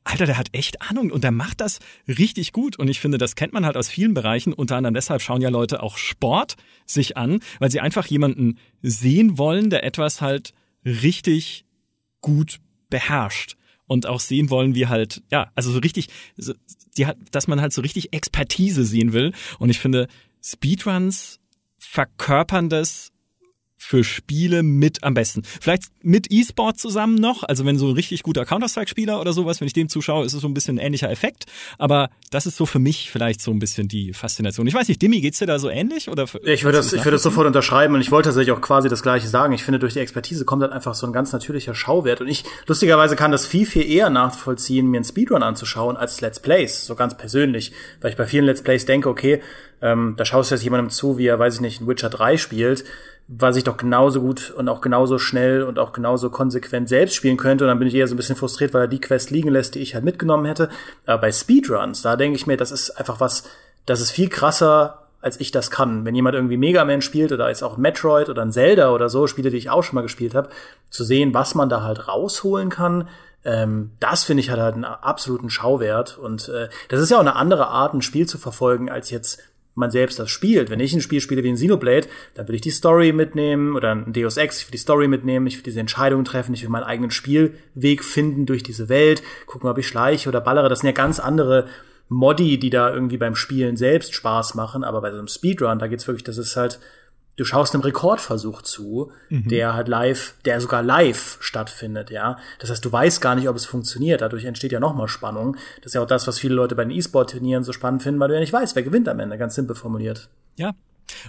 Alter, der hat echt Ahnung und der macht das richtig gut. Und ich finde, das kennt man halt aus vielen Bereichen. Unter anderem deshalb schauen ja Leute auch Sport sich an, weil sie einfach jemanden sehen wollen, der etwas halt richtig gut beherrscht und auch sehen wollen, wie halt, ja, also so richtig, so, die, dass man halt so richtig Expertise sehen will. Und ich finde, Speedruns verkörpern das für Spiele mit am besten. Vielleicht mit E-Sport zusammen noch, also wenn so ein richtig guter Counter-Strike-Spieler oder sowas, wenn ich dem zuschaue, ist es so ein bisschen ein ähnlicher Effekt. Aber das ist so für mich vielleicht so ein bisschen die Faszination. Ich weiß nicht, Dimi, geht's dir da so ähnlich? Oder ich würde das, ich würde das sofort unterschreiben und ich wollte tatsächlich auch quasi das Gleiche sagen. Ich finde, durch die Expertise kommt dann einfach so ein ganz natürlicher Schauwert. Und ich, lustigerweise kann das viel, viel eher nachvollziehen, mir einen Speedrun anzuschauen, als Let's Plays. So ganz persönlich. Weil ich bei vielen Let's Plays denke, okay, ähm, da schaust du jetzt jemandem zu, wie er, weiß ich nicht, ein Witcher 3 spielt was ich doch genauso gut und auch genauso schnell und auch genauso konsequent selbst spielen könnte. Und dann bin ich eher so ein bisschen frustriert, weil er die Quest liegen lässt, die ich halt mitgenommen hätte. Aber bei Speedruns, da denke ich mir, das ist einfach was, das ist viel krasser, als ich das kann. Wenn jemand irgendwie Mega Man spielt oder jetzt auch Metroid oder ein Zelda oder so, Spiele, die ich auch schon mal gespielt habe, zu sehen, was man da halt rausholen kann, ähm, das finde ich hat halt einen absoluten Schauwert. Und äh, das ist ja auch eine andere Art, ein Spiel zu verfolgen, als jetzt man selbst das spielt. Wenn ich ein Spiel spiele wie ein Xenoblade, dann will ich die Story mitnehmen oder ein Deus Ex, ich will die Story mitnehmen, ich will diese Entscheidungen treffen, ich will meinen eigenen Spielweg finden durch diese Welt, gucken, ob ich schleiche oder ballere. Das sind ja ganz andere Modi, die da irgendwie beim Spielen selbst Spaß machen, aber bei so einem Speedrun, da geht's wirklich, das ist halt du schaust einem Rekordversuch zu, mhm. der halt live, der sogar live stattfindet, ja. Das heißt, du weißt gar nicht, ob es funktioniert. Dadurch entsteht ja nochmal Spannung. Das ist ja auch das, was viele Leute bei den E-Sport-Turnieren so spannend finden, weil du ja nicht weißt, wer gewinnt am Ende, ganz simpel formuliert. Ja.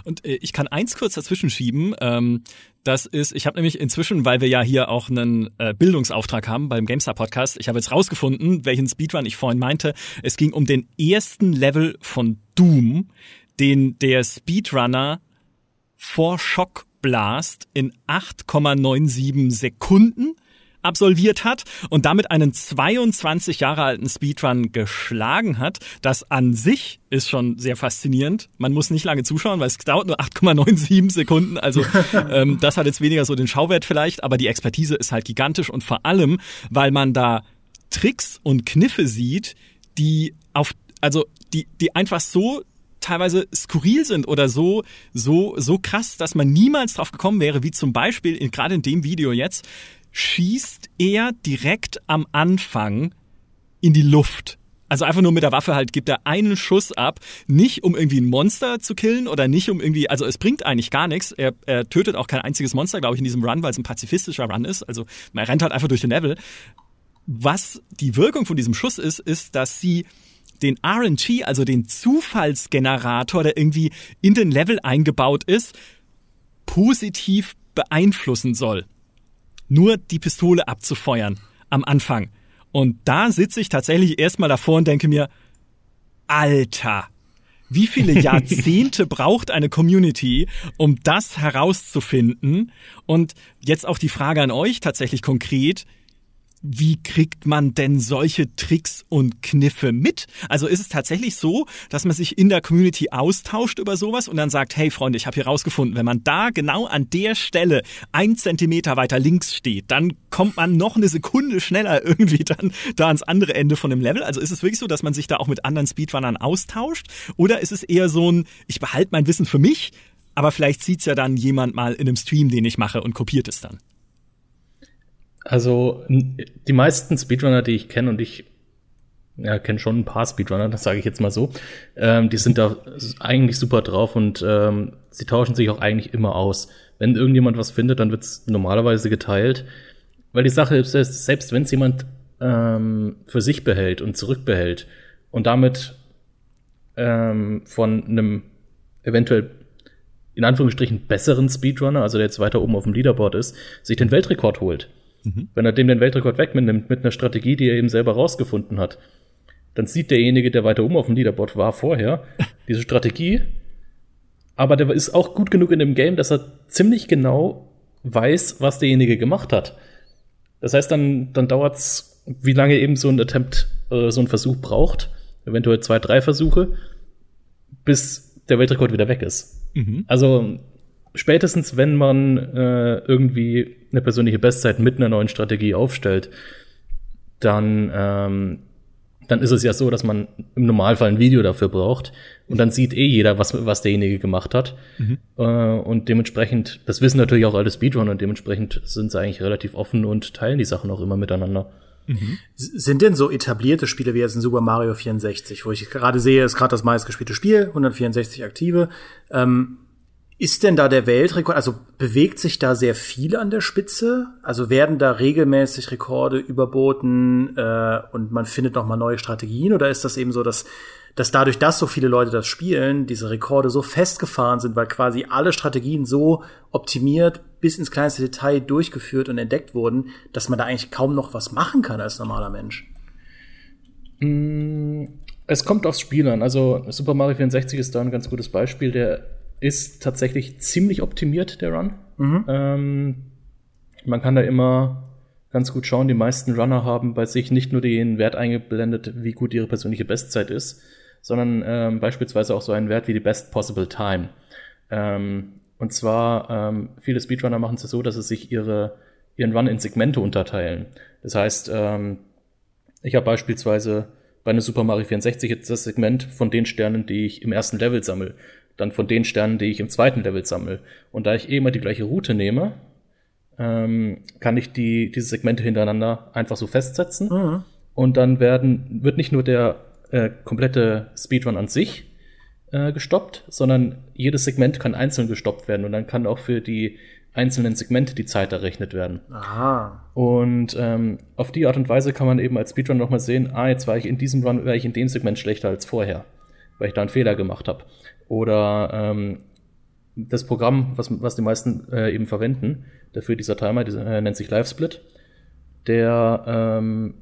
Und äh, ich kann eins kurz dazwischen schieben. Ähm, das ist, ich habe nämlich inzwischen, weil wir ja hier auch einen äh, Bildungsauftrag haben beim GameStar Podcast, ich habe jetzt rausgefunden, welchen Speedrun ich vorhin meinte. Es ging um den ersten Level von Doom, den der Speedrunner vor Schockblast in 8,97 Sekunden absolviert hat und damit einen 22 Jahre alten Speedrun geschlagen hat. Das an sich ist schon sehr faszinierend. Man muss nicht lange zuschauen, weil es dauert nur 8,97 Sekunden. Also ähm, das hat jetzt weniger so den Schauwert vielleicht, aber die Expertise ist halt gigantisch und vor allem, weil man da Tricks und Kniffe sieht, die auf, also die, die einfach so teilweise skurril sind oder so, so, so krass, dass man niemals drauf gekommen wäre, wie zum Beispiel, in, gerade in dem Video jetzt, schießt er direkt am Anfang in die Luft. Also einfach nur mit der Waffe halt gibt er einen Schuss ab, nicht um irgendwie ein Monster zu killen oder nicht um irgendwie, also es bringt eigentlich gar nichts. Er, er tötet auch kein einziges Monster, glaube ich, in diesem Run, weil es ein pazifistischer Run ist. Also man rennt halt einfach durch den Level. Was die Wirkung von diesem Schuss ist, ist, dass sie den RNG, also den Zufallsgenerator, der irgendwie in den Level eingebaut ist, positiv beeinflussen soll. Nur die Pistole abzufeuern am Anfang. Und da sitze ich tatsächlich erstmal davor und denke mir, Alter, wie viele Jahrzehnte braucht eine Community, um das herauszufinden? Und jetzt auch die Frage an euch tatsächlich konkret wie kriegt man denn solche Tricks und Kniffe mit? Also ist es tatsächlich so, dass man sich in der Community austauscht über sowas und dann sagt, hey Freunde, ich habe hier rausgefunden, wenn man da genau an der Stelle ein Zentimeter weiter links steht, dann kommt man noch eine Sekunde schneller irgendwie dann da ans andere Ende von dem Level. Also ist es wirklich so, dass man sich da auch mit anderen Speedrunnern austauscht? Oder ist es eher so ein, ich behalte mein Wissen für mich, aber vielleicht sieht's ja dann jemand mal in einem Stream, den ich mache und kopiert es dann? Also die meisten Speedrunner, die ich kenne und ich ja, kenne schon ein paar Speedrunner, das sage ich jetzt mal so, ähm, die sind da eigentlich super drauf und ähm, sie tauschen sich auch eigentlich immer aus. Wenn irgendjemand was findet, dann wird's normalerweise geteilt. Weil die Sache ist, selbst wenn es jemand ähm, für sich behält und zurückbehält und damit ähm, von einem eventuell in Anführungsstrichen besseren Speedrunner, also der jetzt weiter oben auf dem Leaderboard ist, sich den Weltrekord holt, Mhm. Wenn er dem den Weltrekord wegmitnimmt mit einer Strategie, die er eben selber rausgefunden hat, dann sieht derjenige, der weiter oben auf dem Leaderboard war vorher, diese Strategie, aber der ist auch gut genug in dem Game, dass er ziemlich genau weiß, was derjenige gemacht hat. Das heißt, dann, dann dauert's, wie lange eben so ein Attempt, äh, so ein Versuch braucht, eventuell zwei, drei Versuche, bis der Weltrekord wieder weg ist. Mhm. Also spätestens wenn man äh, irgendwie eine persönliche Bestzeit mit einer neuen Strategie aufstellt, dann, ähm, dann ist es ja so, dass man im Normalfall ein Video dafür braucht und dann sieht eh jeder, was, was derjenige gemacht hat. Mhm. Äh, und dementsprechend, das wissen natürlich auch alle Speedrunner und dementsprechend sind sie eigentlich relativ offen und teilen die Sachen auch immer miteinander. Mhm. Sind denn so etablierte Spiele wie jetzt in Super Mario 64, wo ich gerade sehe, ist gerade das meistgespielte Spiel, 164 aktive, ähm, ist denn da der Weltrekord, also bewegt sich da sehr viel an der Spitze? Also werden da regelmäßig Rekorde überboten äh, und man findet noch mal neue Strategien? Oder ist das eben so, dass, dass dadurch, dass so viele Leute das spielen, diese Rekorde so festgefahren sind, weil quasi alle Strategien so optimiert bis ins kleinste Detail durchgeführt und entdeckt wurden, dass man da eigentlich kaum noch was machen kann als normaler Mensch? Mm, es kommt aufs Spiel an. Also Super Mario 64 ist da ein ganz gutes Beispiel. Der ist tatsächlich ziemlich optimiert, der Run. Mhm. Ähm, man kann da immer ganz gut schauen. Die meisten Runner haben bei sich nicht nur den Wert eingeblendet, wie gut ihre persönliche Bestzeit ist, sondern ähm, beispielsweise auch so einen Wert wie die Best Possible Time. Ähm, und zwar, ähm, viele Speedrunner machen es so, dass sie sich ihre, ihren Run in Segmente unterteilen. Das heißt, ähm, ich habe beispielsweise bei einer Super Mario 64 jetzt das Segment von den Sternen, die ich im ersten Level sammle dann von den Sternen, die ich im zweiten Level sammle. Und da ich eh immer die gleiche Route nehme, ähm, kann ich die, diese Segmente hintereinander einfach so festsetzen. Mhm. Und dann werden, wird nicht nur der äh, komplette Speedrun an sich äh, gestoppt, sondern jedes Segment kann einzeln gestoppt werden und dann kann auch für die einzelnen Segmente die Zeit errechnet werden. Aha. Und ähm, auf die Art und Weise kann man eben als Speedrun nochmal sehen, ah, jetzt war ich in diesem Run, war ich in dem Segment schlechter als vorher, weil ich da einen Fehler gemacht habe. Oder ähm, das Programm, was, was die meisten äh, eben verwenden, dafür dieser Timer, dieser, äh, nennt sich LiveSplit, der ähm,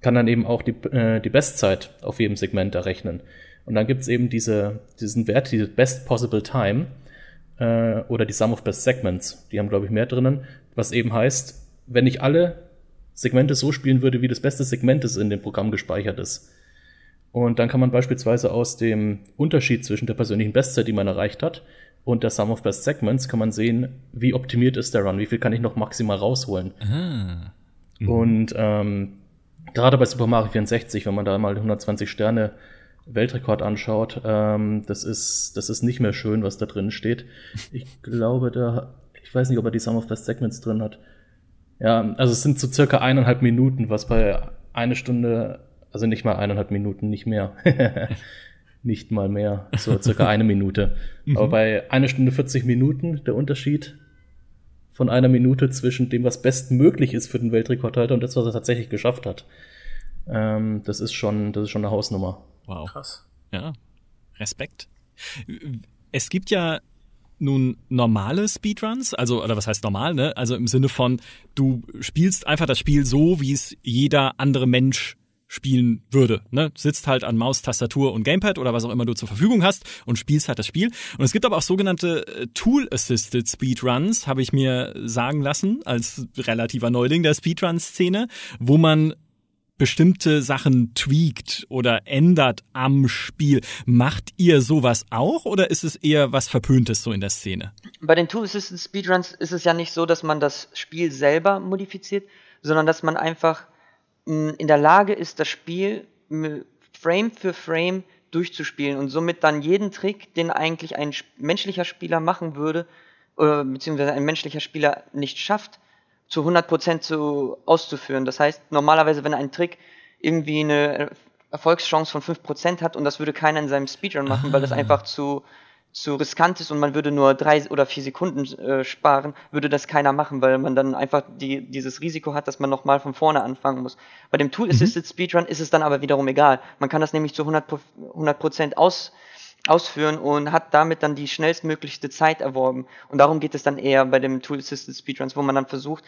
kann dann eben auch die, äh, die Bestzeit auf jedem Segment errechnen. Und dann gibt's eben diese, diesen Wert, diese Best Possible Time äh, oder die Sum of Best Segments. Die haben, glaube ich, mehr drinnen, was eben heißt, wenn ich alle Segmente so spielen würde, wie das beste Segment ist in dem Programm gespeichert ist, und dann kann man beispielsweise aus dem Unterschied zwischen der persönlichen Bestzeit, die man erreicht hat, und der Sum of Best Segments kann man sehen, wie optimiert ist der Run, wie viel kann ich noch maximal rausholen. Mhm. Und ähm, gerade bei Super Mario 64, wenn man da mal 120 Sterne Weltrekord anschaut, ähm, das ist, das ist nicht mehr schön, was da drin steht. Ich glaube, da, ich weiß nicht, ob er die Sum of Best Segments drin hat. Ja, also es sind so circa eineinhalb Minuten, was bei eine Stunde, also nicht mal eineinhalb Minuten, nicht mehr. nicht mal mehr, so circa eine Minute. Aber mhm. bei eine Stunde 40 Minuten der Unterschied von einer Minute zwischen dem, was bestmöglich ist für den Weltrekordhalter und das, was er tatsächlich geschafft hat. Ähm, das ist schon, das ist schon eine Hausnummer. Wow. Krass. Ja. Respekt. Es gibt ja nun normale Speedruns, also oder was heißt normal, ne? Also im Sinne von du spielst einfach das Spiel so, wie es jeder andere Mensch spielen würde. Ne? Sitzt halt an Maus, Tastatur und Gamepad oder was auch immer du zur Verfügung hast und spielst halt das Spiel. Und es gibt aber auch sogenannte äh, Tool-Assisted Speedruns, habe ich mir sagen lassen, als relativer Neuling der Speedrun-Szene, wo man bestimmte Sachen tweakt oder ändert am Spiel. Macht ihr sowas auch oder ist es eher was Verpöntes so in der Szene? Bei den Tool-Assisted Speedruns ist es ja nicht so, dass man das Spiel selber modifiziert, sondern dass man einfach in der Lage ist, das Spiel Frame für Frame durchzuspielen und somit dann jeden Trick, den eigentlich ein menschlicher Spieler machen würde, äh, beziehungsweise ein menschlicher Spieler nicht schafft, zu 100% zu, auszuführen. Das heißt, normalerweise, wenn ein Trick irgendwie eine Erfolgschance von 5% hat und das würde keiner in seinem Speedrun machen, weil das ah. einfach zu zu riskant ist und man würde nur drei oder vier Sekunden äh, sparen, würde das keiner machen, weil man dann einfach die, dieses Risiko hat, dass man nochmal von vorne anfangen muss. Bei dem Tool-Assisted mhm. Speedrun ist es dann aber wiederum egal. Man kann das nämlich zu 100%, 100 aus, ausführen und hat damit dann die schnellstmöglichste Zeit erworben. Und darum geht es dann eher bei dem Tool-Assisted Speedruns, wo man dann versucht,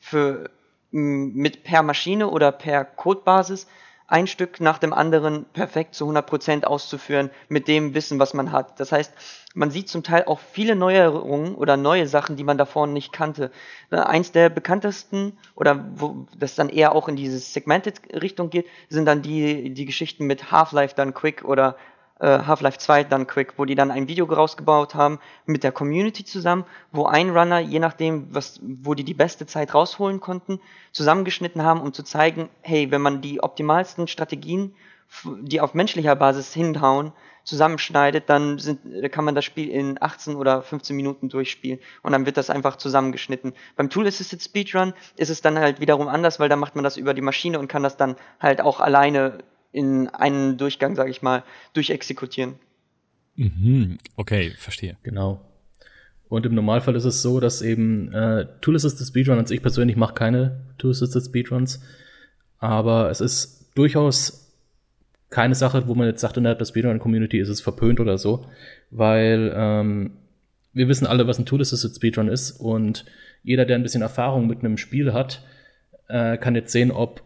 für, mit per Maschine oder per Codebasis ein Stück nach dem anderen perfekt zu 100% auszuführen mit dem Wissen, was man hat. Das heißt, man sieht zum Teil auch viele Neuerungen oder neue Sachen, die man davor nicht kannte. Eins der bekanntesten oder wo das dann eher auch in diese Segmented-Richtung geht, sind dann die, die Geschichten mit Half-Life Done Quick oder Half-Life 2 dann Quick, wo die dann ein Video rausgebaut haben mit der Community zusammen, wo ein Runner, je nachdem, was, wo die die beste Zeit rausholen konnten, zusammengeschnitten haben, um zu zeigen, hey, wenn man die optimalsten Strategien, die auf menschlicher Basis hinhauen, zusammenschneidet, dann sind, kann man das Spiel in 18 oder 15 Minuten durchspielen und dann wird das einfach zusammengeschnitten. Beim Tool Assisted Speedrun ist es dann halt wiederum anders, weil da macht man das über die Maschine und kann das dann halt auch alleine in einen Durchgang, sage ich mal, durchexekutieren. Mhm. Okay, verstehe. Genau. Und im Normalfall ist es so, dass eben äh, Tool-Assisted Speedruns, ich persönlich mache keine Tool-Assisted Speedruns, aber es ist durchaus keine Sache, wo man jetzt sagt, innerhalb der Speedrun-Community ist es verpönt oder so, weil ähm, wir wissen alle, was ein Tool-Assisted Speedrun ist und jeder, der ein bisschen Erfahrung mit einem Spiel hat, äh, kann jetzt sehen, ob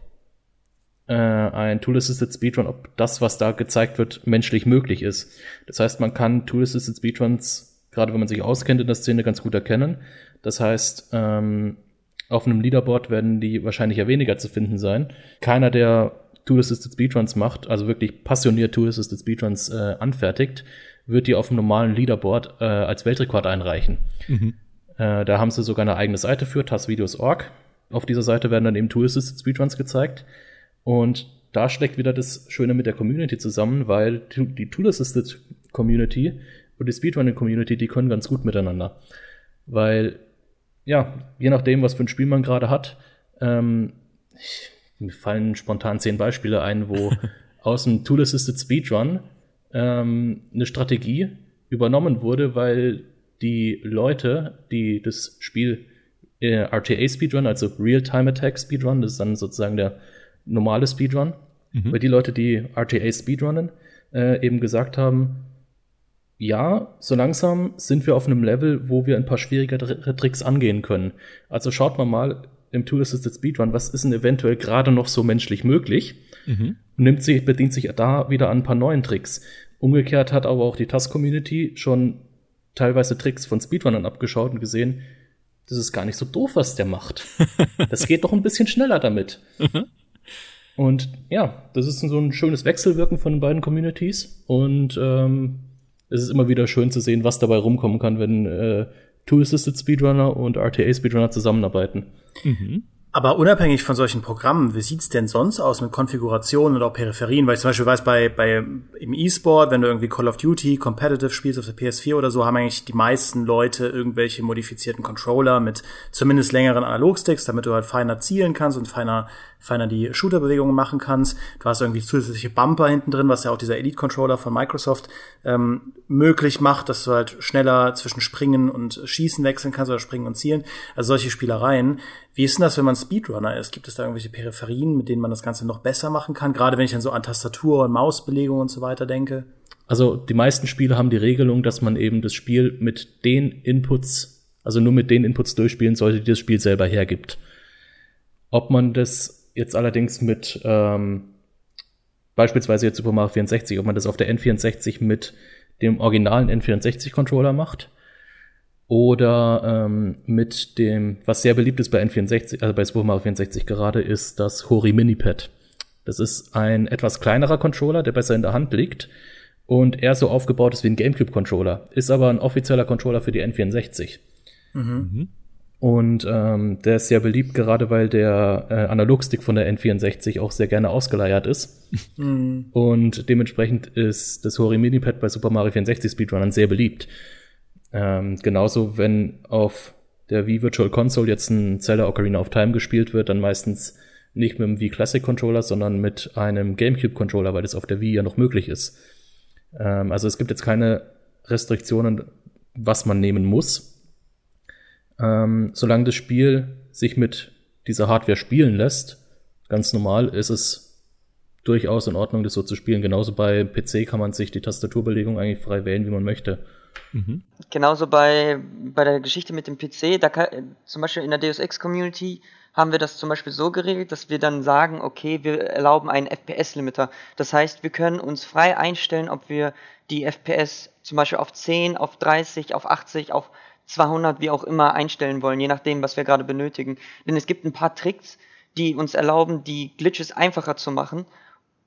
äh, ein Tool-Assisted Speedrun, ob das, was da gezeigt wird, menschlich möglich ist. Das heißt, man kann Tool-Assisted Speedruns, gerade wenn man sich auskennt in der Szene, ganz gut erkennen. Das heißt, ähm, auf einem Leaderboard werden die wahrscheinlich ja weniger zu finden sein. Keiner, der Tool-Assisted Speedruns macht, also wirklich passioniert Tool-Assisted Speedruns äh, anfertigt, wird die auf dem normalen Leaderboard äh, als Weltrekord einreichen. Mhm. Äh, da haben sie sogar eine eigene Seite für, tasvideos.org. Auf dieser Seite werden dann eben Tool-Assisted Speedruns gezeigt. Und da steckt wieder das Schöne mit der Community zusammen, weil die Tool-Assisted Community und die Speedrunning Community, die können ganz gut miteinander. Weil, ja, je nachdem, was für ein Spiel man gerade hat, ähm, mir fallen spontan zehn Beispiele ein, wo aus dem Tool-Assisted Speedrun ähm, eine Strategie übernommen wurde, weil die Leute, die das Spiel äh, RTA Speedrun, also Real-Time Attack Speedrun, das ist dann sozusagen der normale Speedrun, mhm. weil die Leute, die RTA Speedrunnen, äh, eben gesagt haben, ja, so langsam sind wir auf einem Level, wo wir ein paar schwierigere Tricks angehen können. Also schaut man mal im Tool-Assisted Speedrun, was ist denn eventuell gerade noch so menschlich möglich mhm. und nimmt sich, bedient sich da wieder an ein paar neuen Tricks. Umgekehrt hat aber auch die TAS-Community schon teilweise Tricks von Speedrunnern abgeschaut und gesehen, das ist gar nicht so doof, was der macht. Das geht doch ein bisschen schneller damit. Und ja, das ist so ein schönes Wechselwirken von den beiden Communities. Und ähm, es ist immer wieder schön zu sehen, was dabei rumkommen kann, wenn äh, Tool-Assisted Speedrunner und RTA Speedrunner zusammenarbeiten. Mhm. Aber unabhängig von solchen Programmen, wie sieht's denn sonst aus mit Konfigurationen oder auch Peripherien? Weil ich zum Beispiel weiß, bei, bei im E-Sport, wenn du irgendwie Call of Duty Competitive spielst auf der PS4 oder so, haben eigentlich die meisten Leute irgendwelche modifizierten Controller mit zumindest längeren Analogsticks, damit du halt feiner zielen kannst und feiner feiner die Shooterbewegungen machen kannst. Du hast irgendwie zusätzliche Bumper hinten drin, was ja auch dieser Elite-Controller von Microsoft ähm, möglich macht, dass du halt schneller zwischen Springen und Schießen wechseln kannst oder Springen und Zielen. Also solche Spielereien. Wie ist denn das, wenn man Speedrunner ist? Gibt es da irgendwelche Peripherien, mit denen man das Ganze noch besser machen kann? Gerade wenn ich dann so an Tastatur und Mausbelegung und so weiter denke. Also die meisten Spiele haben die Regelung, dass man eben das Spiel mit den Inputs, also nur mit den Inputs durchspielen sollte, die das Spiel selber hergibt. Ob man das jetzt allerdings mit ähm, beispielsweise jetzt Super Mario 64, ob man das auf der N64 mit dem originalen N64-Controller macht oder ähm, mit dem, was sehr beliebt ist bei N64, also bei Super Mario 64 gerade, ist das Hori Minipad. Das ist ein etwas kleinerer Controller, der besser in der Hand liegt und eher so aufgebaut ist wie ein GameCube-Controller, ist aber ein offizieller Controller für die N64. Mhm. Und ähm, der ist sehr beliebt, gerade weil der äh, Analogstick von der N64 auch sehr gerne ausgeleiert ist. Mhm. Und dementsprechend ist das Hori Minipad bei Super Mario 64 Speedrunnern sehr beliebt. Ähm, genauso, wenn auf der Wii Virtual Console jetzt ein Zelda Ocarina of Time gespielt wird, dann meistens nicht mit dem Wii Classic Controller, sondern mit einem GameCube Controller, weil das auf der Wii ja noch möglich ist. Ähm, also es gibt jetzt keine Restriktionen, was man nehmen muss ähm, solange das Spiel sich mit dieser Hardware spielen lässt, ganz normal, ist es durchaus in Ordnung, das so zu spielen. Genauso bei PC kann man sich die Tastaturbelegung eigentlich frei wählen, wie man möchte. Mhm. Genauso bei, bei der Geschichte mit dem PC, da kann, zum Beispiel in der Deus Ex Community haben wir das zum Beispiel so geregelt, dass wir dann sagen, okay, wir erlauben einen FPS-Limiter. Das heißt, wir können uns frei einstellen, ob wir die FPS zum Beispiel auf 10, auf 30, auf 80, auf 200, wie auch immer, einstellen wollen, je nachdem, was wir gerade benötigen. Denn es gibt ein paar Tricks, die uns erlauben, die Glitches einfacher zu machen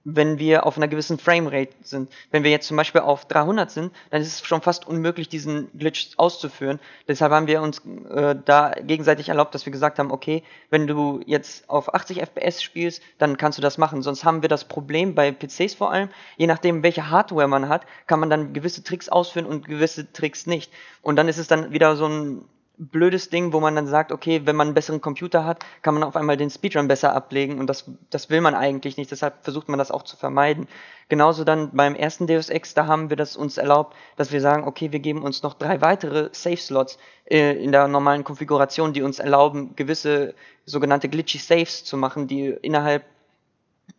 wenn wir auf einer gewissen Framerate sind. Wenn wir jetzt zum Beispiel auf 300 sind, dann ist es schon fast unmöglich, diesen Glitch auszuführen. Deshalb haben wir uns äh, da gegenseitig erlaubt, dass wir gesagt haben, okay, wenn du jetzt auf 80 FPS spielst, dann kannst du das machen. Sonst haben wir das Problem bei PCs vor allem, je nachdem, welche Hardware man hat, kann man dann gewisse Tricks ausführen und gewisse Tricks nicht. Und dann ist es dann wieder so ein blödes Ding, wo man dann sagt, okay, wenn man einen besseren Computer hat, kann man auf einmal den Speedrun besser ablegen und das, das will man eigentlich nicht, deshalb versucht man das auch zu vermeiden. Genauso dann beim ersten Deus Ex, da haben wir das uns erlaubt, dass wir sagen, okay, wir geben uns noch drei weitere Safe-Slots äh, in der normalen Konfiguration, die uns erlauben, gewisse sogenannte glitchy Saves zu machen, die innerhalb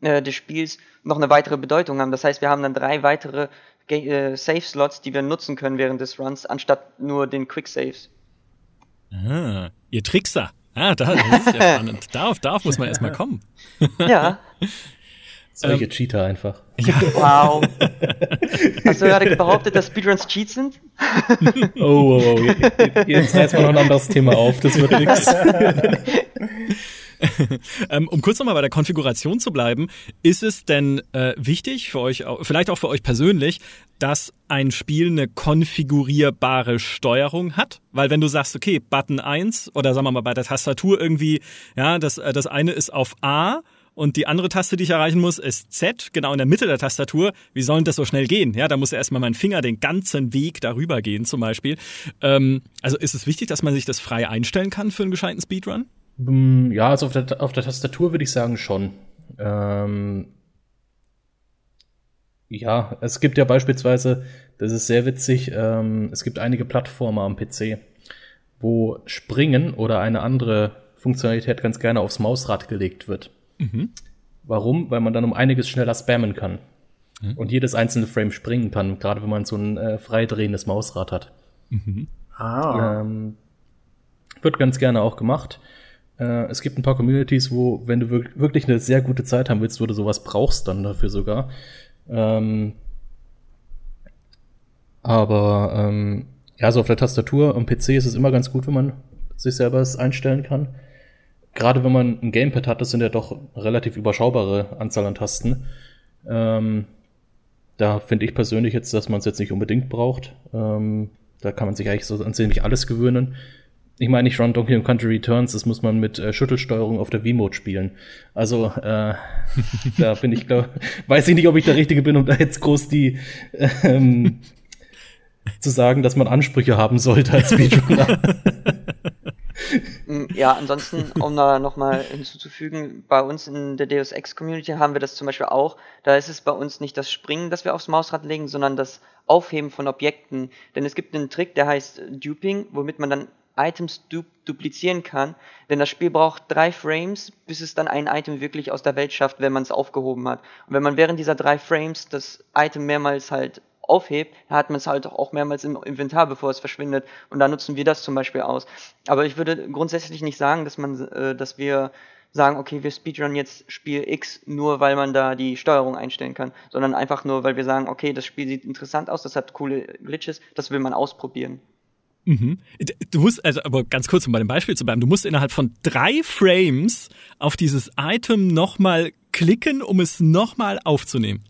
äh, des Spiels noch eine weitere Bedeutung haben. Das heißt, wir haben dann drei weitere äh, Safe-Slots, die wir nutzen können während des Runs, anstatt nur den Quick-Saves. Ah, ihr Trickser. Ah, da, das ist ja spannend. Darauf, darauf muss man erstmal kommen. ja. Solche ähm, Cheater einfach. Ja. Wow. Hast du gerade behauptet, dass Speedruns Cheat sind? oh, oh, oh. Jetzt reißen wir noch ein anderes Thema auf. Das wird nix. ähm, um kurz nochmal bei der Konfiguration zu bleiben, ist es denn äh, wichtig für euch, vielleicht auch für euch persönlich, dass ein Spiel eine konfigurierbare Steuerung hat? Weil wenn du sagst, okay, Button 1 oder sagen wir mal bei der Tastatur irgendwie, ja, das, äh, das eine ist auf A und die andere Taste, die ich erreichen muss, ist Z, genau in der Mitte der Tastatur. Wie soll denn das so schnell gehen? Ja, da muss erstmal mein Finger den ganzen Weg darüber gehen, zum Beispiel. Ähm, also ist es wichtig, dass man sich das frei einstellen kann für einen gescheiten Speedrun? Mm, ja, also auf der, auf der Tastatur würde ich sagen schon. Ähm, ja, es gibt ja beispielsweise, das ist sehr witzig, ähm, es gibt einige Plattformen am PC, wo Springen oder eine andere Funktionalität ganz gerne aufs Mausrad gelegt wird. Mhm. Warum? Weil man dann um einiges schneller spammen kann. Mhm. Und jedes einzelne Frame springen kann, gerade wenn man so ein äh, freidrehendes Mausrad hat. Mhm. Ah. Ähm, wird ganz gerne auch gemacht. Äh, es gibt ein paar Communities, wo, wenn du wirklich eine sehr gute Zeit haben willst, wo du sowas brauchst, dann dafür sogar. Ähm, aber ähm, ja, so auf der Tastatur am PC ist es immer ganz gut, wenn man sich selber es einstellen kann. Gerade wenn man ein Gamepad hat, das sind ja doch relativ überschaubare Anzahl an Tasten. Ähm, da finde ich persönlich jetzt, dass man es jetzt nicht unbedingt braucht. Ähm, da kann man sich eigentlich so an ziemlich alles gewöhnen. Ich meine nicht Run Donkey Kong Country Returns, das muss man mit äh, Schüttelsteuerung auf der V-Mode spielen. Also äh, da bin ich, glaube weiß ich nicht, ob ich der Richtige bin, um da jetzt groß die ähm, zu sagen, dass man Ansprüche haben sollte als Speedrunner. Ja, ansonsten, um da nochmal hinzuzufügen, bei uns in der Deus Ex Community haben wir das zum Beispiel auch. Da ist es bei uns nicht das Springen, das wir aufs Mausrad legen, sondern das Aufheben von Objekten. Denn es gibt einen Trick, der heißt Duping, womit man dann Items du duplizieren kann. Denn das Spiel braucht drei Frames, bis es dann ein Item wirklich aus der Welt schafft, wenn man es aufgehoben hat. Und wenn man während dieser drei Frames das Item mehrmals halt aufhebt, hat man es halt auch mehrmals im Inventar, bevor es verschwindet. Und da nutzen wir das zum Beispiel aus. Aber ich würde grundsätzlich nicht sagen, dass man, äh, dass wir sagen, okay, wir speedrun jetzt Spiel X nur, weil man da die Steuerung einstellen kann, sondern einfach nur, weil wir sagen, okay, das Spiel sieht interessant aus, das hat coole Glitches, das will man ausprobieren. Mhm. Du musst, also, aber ganz kurz, um bei dem Beispiel zu bleiben, du musst innerhalb von drei Frames auf dieses Item nochmal klicken, um es nochmal aufzunehmen.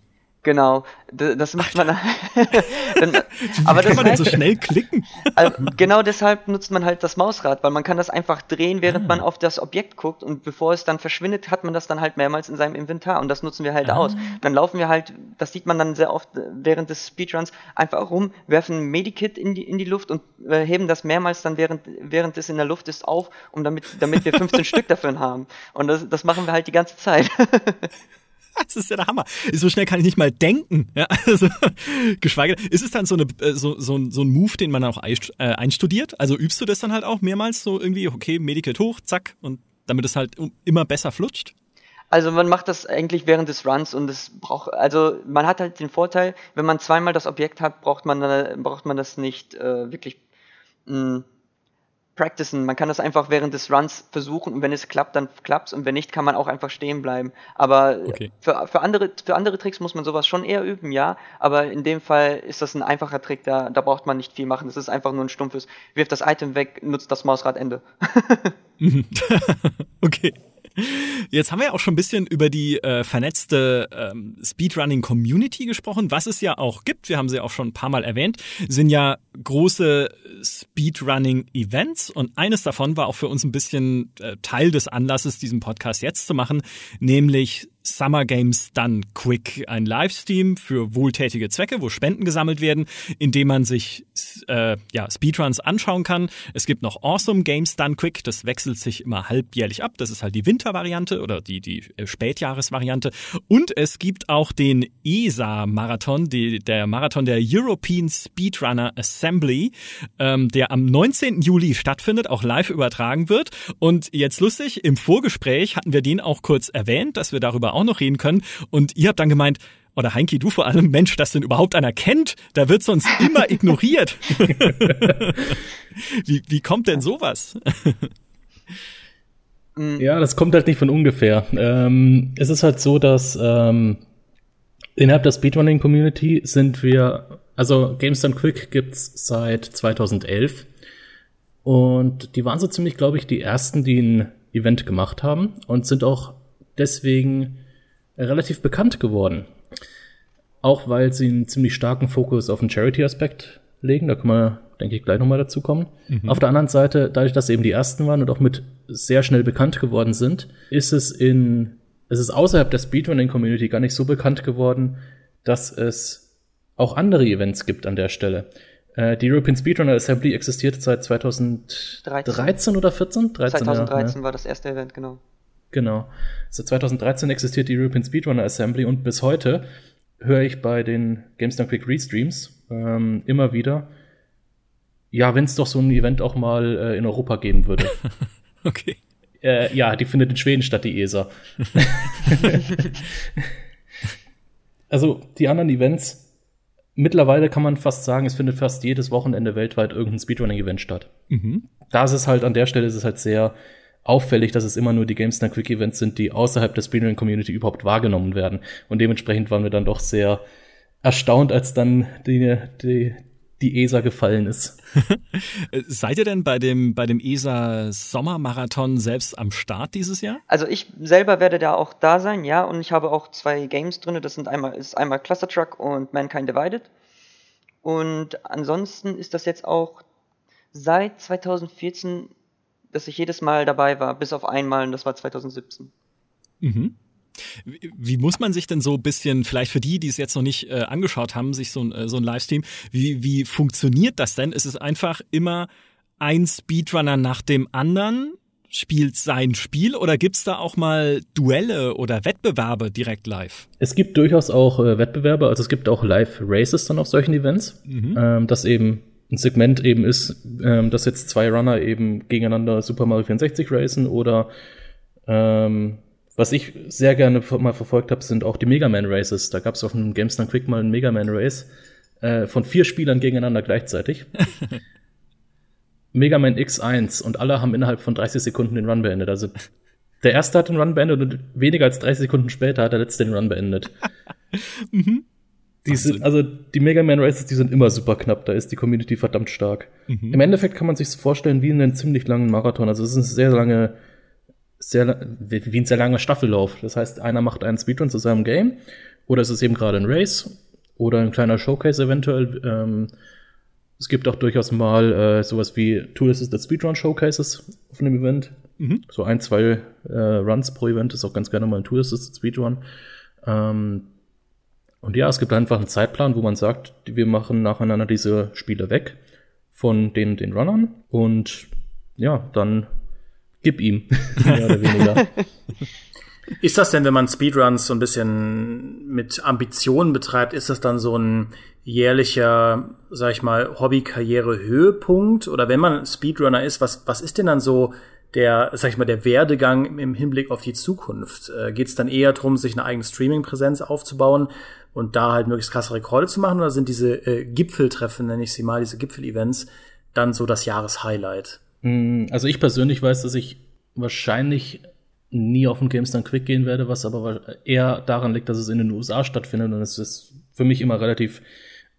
Genau, das macht man. dann, aber kann das man heißt, denn so schnell klicken? also genau deshalb nutzt man halt das Mausrad, weil man kann das einfach drehen, während ah. man auf das Objekt guckt und bevor es dann verschwindet, hat man das dann halt mehrmals in seinem Inventar und das nutzen wir halt ah. aus. Dann laufen wir halt, das sieht man dann sehr oft während des Speedruns, einfach rum, werfen ein Medikit in die, in die Luft und äh, heben das mehrmals dann während, während es in der Luft ist auf, um damit, damit wir 15 Stück davon haben. Und das, das machen wir halt die ganze Zeit. Das ist ja der Hammer. So schnell kann ich nicht mal denken. Ja, also, geschweige denn, ist es dann so, eine, äh, so, so, so ein Move, den man auch äh, einstudiert? Also übst du das dann halt auch mehrmals so irgendwie, okay, Medikit hoch, zack, und damit es halt immer besser flutscht? Also man macht das eigentlich während des Runs und es braucht, also man hat halt den Vorteil, wenn man zweimal das Objekt hat, braucht man, braucht man das nicht äh, wirklich mh, mm, practicen. Man kann das einfach während des Runs versuchen und wenn es klappt, dann klappt's und wenn nicht, kann man auch einfach stehen bleiben. Aber okay. für, für, andere, für andere Tricks muss man sowas schon eher üben, ja. Aber in dem Fall ist das ein einfacher Trick, da, da braucht man nicht viel machen. Das ist einfach nur ein stumpfes, wirft das Item weg, nutzt das Mausrad Ende. okay. Jetzt haben wir ja auch schon ein bisschen über die äh, vernetzte ähm, Speedrunning-Community gesprochen. Was es ja auch gibt, wir haben sie auch schon ein paar Mal erwähnt, sind ja große Speedrunning-Events und eines davon war auch für uns ein bisschen äh, Teil des Anlasses, diesen Podcast jetzt zu machen, nämlich Summer Games Done Quick, ein Livestream für wohltätige Zwecke, wo Spenden gesammelt werden, indem man sich äh, ja, Speedruns anschauen kann. Es gibt noch Awesome Games Done Quick, das wechselt sich immer halbjährlich ab. Das ist halt die Wintervariante oder die, die äh, Spätjahresvariante. Und es gibt auch den ESA-Marathon, der Marathon der European Speedrunner Assembly, ähm, der am 19. Juli stattfindet, auch live übertragen wird. Und jetzt lustig, im Vorgespräch hatten wir den auch kurz erwähnt, dass wir darüber auch noch reden können. Und ihr habt dann gemeint, oder Heinki, du vor allem, Mensch, dass denn überhaupt einer kennt, da wird sonst immer ignoriert. wie, wie kommt denn sowas? ja, das kommt halt nicht von ungefähr. Ähm, es ist halt so, dass ähm, innerhalb der Speedrunning-Community sind wir, also Games Done Quick gibt's seit 2011 und die waren so ziemlich, glaube ich, die ersten, die ein Event gemacht haben und sind auch deswegen relativ bekannt geworden. Auch weil sie einen ziemlich starken Fokus auf den Charity-Aspekt legen. Da können wir, denke ich, gleich nochmal dazu kommen. Mhm. Auf der anderen Seite, dadurch, dass sie eben die ersten waren und auch mit sehr schnell bekannt geworden sind, ist es in, es ist außerhalb der Speedrunning-Community gar nicht so bekannt geworden, dass es auch andere Events gibt an der Stelle. Äh, die European Speedrunner Assembly existiert seit 2013 13. oder 14? 13, 2013 ja, war das erste Event, genau. Genau. Seit 2013 existiert die European Speedrunner Assembly und bis heute höre ich bei den GameStar Quick Restreams ähm, immer wieder, ja, wenn es doch so ein Event auch mal äh, in Europa geben würde. okay. Äh, ja, die findet in Schweden statt, die ESA. also die anderen Events, mittlerweile kann man fast sagen, es findet fast jedes Wochenende weltweit irgendein Speedrunning-Event statt. Mhm. Da ist es halt an der Stelle ist es halt sehr auffällig, dass es immer nur die GameStar Quick Events sind, die außerhalb der Speedrunning Community überhaupt wahrgenommen werden. Und dementsprechend waren wir dann doch sehr erstaunt, als dann die, die, die ESA gefallen ist. Seid ihr denn bei dem, bei dem ESA Sommermarathon selbst am Start dieses Jahr? Also ich selber werde da auch da sein, ja, und ich habe auch zwei Games drin. Das sind einmal, ist einmal Cluster Truck und Mankind Divided. Und ansonsten ist das jetzt auch seit 2014, dass ich jedes Mal dabei war, bis auf einmal und das war 2017. Mhm. Wie muss man sich denn so ein bisschen, vielleicht für die, die es jetzt noch nicht äh, angeschaut haben, sich so ein, äh, so ein Livestream, wie, wie funktioniert das denn? Ist es einfach immer ein Speedrunner nach dem anderen spielt sein Spiel oder gibt's da auch mal Duelle oder Wettbewerbe direkt live? Es gibt durchaus auch äh, Wettbewerbe, also es gibt auch Live-Races dann auf solchen Events, mhm. ähm, das eben ein Segment eben ist, ähm, dass jetzt zwei Runner eben gegeneinander Super Mario 64 racen oder ähm, was ich sehr gerne mal verfolgt habe, sind auch die Mega Man Races. Da gab es auf dem GameStar Quick mal einen Mega Man Race äh, von vier Spielern gegeneinander gleichzeitig. Mega Man X1 und alle haben innerhalb von 30 Sekunden den Run beendet. Also der erste hat den Run beendet und weniger als 30 Sekunden später hat der letzte den Run beendet. mhm. Die sind, also die Mega Man Races, die sind immer super knapp, da ist die Community verdammt stark. Mhm. Im Endeffekt kann man sich vorstellen wie in einem ziemlich langen Marathon. Also es ist eine sehr lange, sehr, wie ein sehr langer Staffellauf. Das heißt, einer macht einen Speedrun zu seinem Game, oder es ist eben gerade ein Race, oder ein kleiner Showcase eventuell. Ähm, es gibt auch durchaus mal äh, sowas wie Tool Assisted Speedrun Showcases auf einem Event. Mhm. So ein, zwei äh, Runs pro Event ist auch ganz gerne mal ein Tool Assisted Speedrun. Ähm, und ja, es gibt einfach einen Zeitplan, wo man sagt, wir machen nacheinander diese Spiele weg von den, den Runnern und ja, dann gib ihm, mehr oder weniger. Ist das denn, wenn man Speedruns so ein bisschen mit Ambitionen betreibt, ist das dann so ein jährlicher, sag ich mal, Hobby-Karriere-Höhepunkt? Oder wenn man Speedrunner ist, was, was ist denn dann so der, sag ich mal, der Werdegang im Hinblick auf die Zukunft? Äh, Geht es dann eher darum, sich eine eigene Streaming-Präsenz aufzubauen und da halt möglichst krasse Rekorde zu machen? Oder sind diese äh, Gipfeltreffen, nenne ich sie mal, diese Gipfel-Events, dann so das Jahreshighlight? Mm, also ich persönlich weiß, dass ich wahrscheinlich nie auf den GameStar Quick gehen werde, was aber eher daran liegt, dass es in den USA stattfindet und es ist für mich immer relativ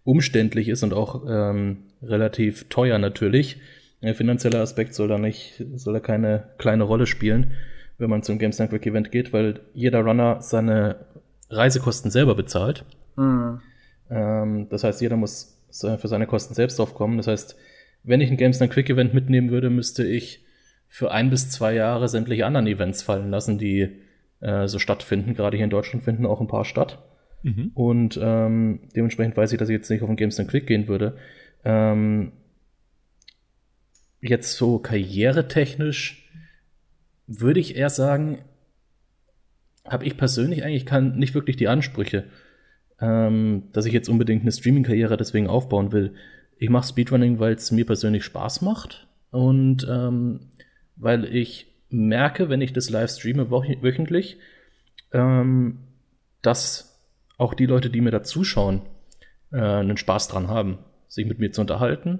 umständlich ist und auch ähm, relativ teuer natürlich. Der finanzielle Aspekt soll da nicht, soll da keine kleine Rolle spielen, wenn man zum Games Network Event geht, weil jeder Runner seine Reisekosten selber bezahlt. Mhm. Ähm, das heißt, jeder muss für seine Kosten selbst aufkommen. Das heißt, wenn ich ein Games Quick Event mitnehmen würde, müsste ich für ein bis zwei Jahre sämtliche anderen Events fallen lassen, die äh, so stattfinden. Gerade hier in Deutschland finden auch ein paar statt. Mhm. Und ähm, dementsprechend weiß ich, dass ich jetzt nicht auf den Games Quick gehen würde. Ähm, jetzt so karrieretechnisch würde ich eher sagen, habe ich persönlich eigentlich kann nicht wirklich die Ansprüche, ähm, dass ich jetzt unbedingt eine Streaming-Karriere deswegen aufbauen will. Ich mache Speedrunning, weil es mir persönlich Spaß macht und ähm, weil ich merke, wenn ich das live streame wöchentlich, ähm, dass auch die Leute, die mir da zuschauen, äh, einen Spaß dran haben, sich mit mir zu unterhalten.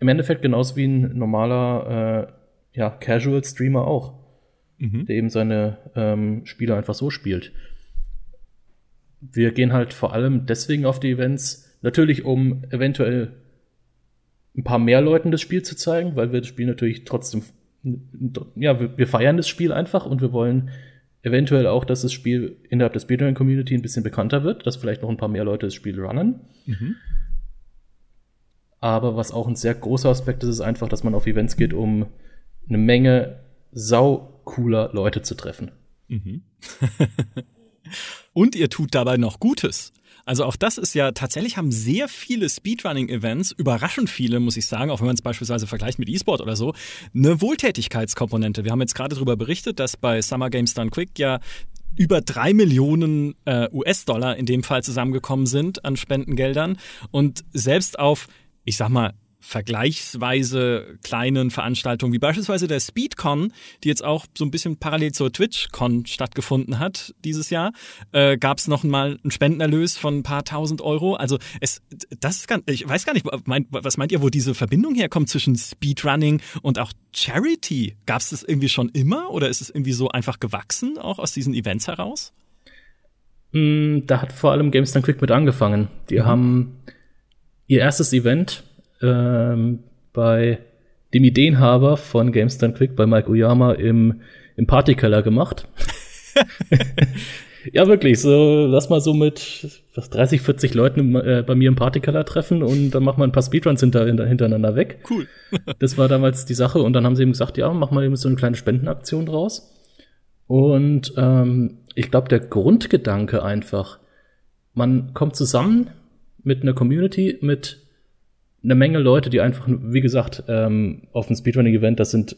Im Endeffekt genauso wie ein normaler äh, ja, Casual-Streamer auch, mhm. der eben seine ähm, Spiele einfach so spielt. Wir gehen halt vor allem deswegen auf die Events, natürlich um eventuell ein paar mehr Leuten das Spiel zu zeigen, weil wir das Spiel natürlich trotzdem ja, wir, wir, feiern das Spiel einfach und wir wollen eventuell auch, dass das Spiel innerhalb der Speedrun-Community ein bisschen bekannter wird, dass vielleicht noch ein paar mehr Leute das Spiel runnen. Mhm. Aber was auch ein sehr großer Aspekt ist, ist einfach, dass man auf Events geht, um eine Menge sau cooler Leute zu treffen. Mhm. und ihr tut dabei noch Gutes. Also auch das ist ja, tatsächlich haben sehr viele Speedrunning-Events, überraschend viele, muss ich sagen, auch wenn man es beispielsweise vergleicht mit E-Sport oder so, eine Wohltätigkeitskomponente. Wir haben jetzt gerade darüber berichtet, dass bei Summer Games Done Quick ja über drei Millionen äh, US-Dollar in dem Fall zusammengekommen sind an Spendengeldern und selbst auf, ich sag mal, vergleichsweise kleinen Veranstaltungen wie beispielsweise der Speedcon, die jetzt auch so ein bisschen parallel zur TwitchCon stattgefunden hat dieses Jahr, äh, gab es noch mal einen Spendenerlös von ein paar tausend Euro. Also es, das ist ganz, ich weiß gar nicht, mein, was meint ihr, wo diese Verbindung herkommt zwischen Speedrunning und auch Charity? Gab es das irgendwie schon immer oder ist es irgendwie so einfach gewachsen, auch aus diesen Events heraus? Mm, da hat vor allem Games Quick mit angefangen. Die mhm. haben ihr erstes Event ähm, bei dem Ideenhaber von GameStone Quick, bei Mike Uyama, im, im Partykeller gemacht. Ja, wirklich. So, lass mal so mit was, 30, 40 Leuten äh, bei mir im Partykeller treffen und dann machen wir ein paar Speedruns hinter, hinter, hintereinander weg. Cool. das war damals die Sache. Und dann haben sie eben gesagt, ja, mach mal eben so eine kleine Spendenaktion draus. Und ähm, ich glaube, der Grundgedanke einfach, man kommt zusammen mit einer Community, mit einer Menge Leute, die einfach, wie gesagt, ähm, auf dem Speedrunning-Event, das sind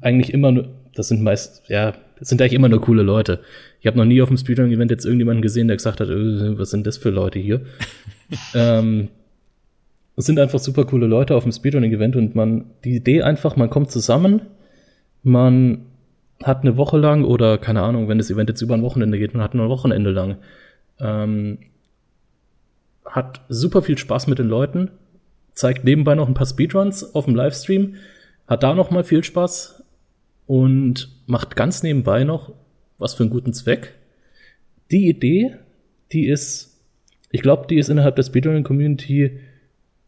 eigentlich immer nur, das sind meist, ja, das sind eigentlich immer nur coole Leute. Ich habe noch nie auf dem Speedrunning-Event jetzt irgendjemanden gesehen, der gesagt hat, äh, was sind das für Leute hier? ähm, es sind einfach super coole Leute auf dem Speedrunning-Event und man, die Idee einfach, man kommt zusammen, man hat eine Woche lang oder keine Ahnung, wenn das Event jetzt über ein Wochenende geht, man hat nur ein Wochenende lang, ähm, hat super viel Spaß mit den Leuten, zeigt nebenbei noch ein paar Speedruns auf dem Livestream, hat da noch mal viel Spaß und macht ganz nebenbei noch was für einen guten Zweck. Die Idee, die ist, ich glaube, die ist innerhalb der Speedrunning-Community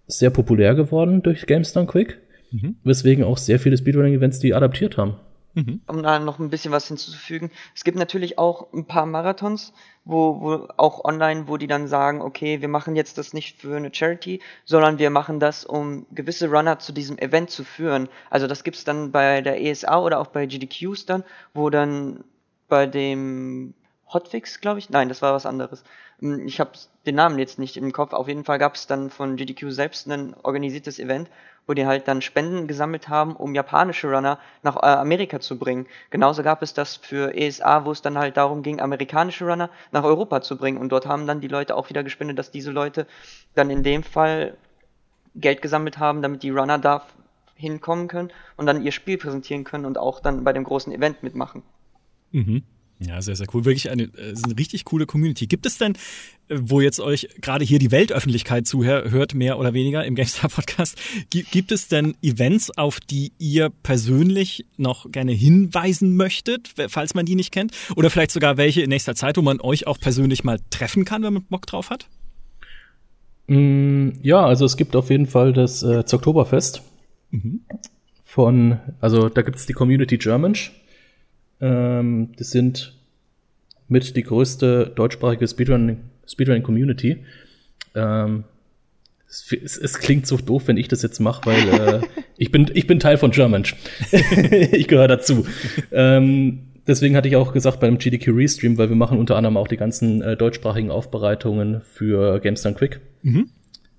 sehr populär geworden durch GameStar Quick, mhm. weswegen auch sehr viele Speedrunning-Events die adaptiert haben. Mhm. Um da noch ein bisschen was hinzuzufügen. Es gibt natürlich auch ein paar Marathons, wo, wo auch online, wo die dann sagen, okay, wir machen jetzt das nicht für eine Charity, sondern wir machen das, um gewisse Runner zu diesem Event zu führen. Also das gibt's dann bei der ESA oder auch bei GDQs dann, wo dann bei dem Hotfix, glaube ich, nein, das war was anderes. Hm, ich habe den Namen jetzt nicht im Kopf. Auf jeden Fall gab es dann von GDQ selbst ein organisiertes Event, wo die halt dann Spenden gesammelt haben, um japanische Runner nach äh, Amerika zu bringen. Genauso gab es das für ESA, wo es dann halt darum ging, amerikanische Runner nach Europa zu bringen. Und dort haben dann die Leute auch wieder gespendet, dass diese Leute dann in dem Fall Geld gesammelt haben, damit die Runner da hinkommen können und dann ihr Spiel präsentieren können und auch dann bei dem großen Event mitmachen. Mhm. Ja, sehr, sehr cool. Wirklich eine, äh, eine richtig coole Community. Gibt es denn, äh, wo jetzt euch gerade hier die Weltöffentlichkeit zuhört, mehr oder weniger im GameStar Podcast, gibt es denn Events, auf die ihr persönlich noch gerne hinweisen möchtet, falls man die nicht kennt? Oder vielleicht sogar welche in nächster Zeit, wo man euch auch persönlich mal treffen kann, wenn man Bock drauf hat? Mm, ja, also es gibt auf jeden Fall das äh, Oktoberfest. Mhm. Von, also da gibt es die Community Germansch ähm, das sind mit die größte deutschsprachige Speedrunning-Community. Ähm, es, es, es, klingt so doof, wenn ich das jetzt mache, weil äh, ich, bin, ich bin Teil von German. ich gehöre dazu. ähm, deswegen hatte ich auch gesagt bei dem GDQ Restream, weil wir machen unter anderem auch die ganzen äh, deutschsprachigen Aufbereitungen für Games Done Quick. Mhm.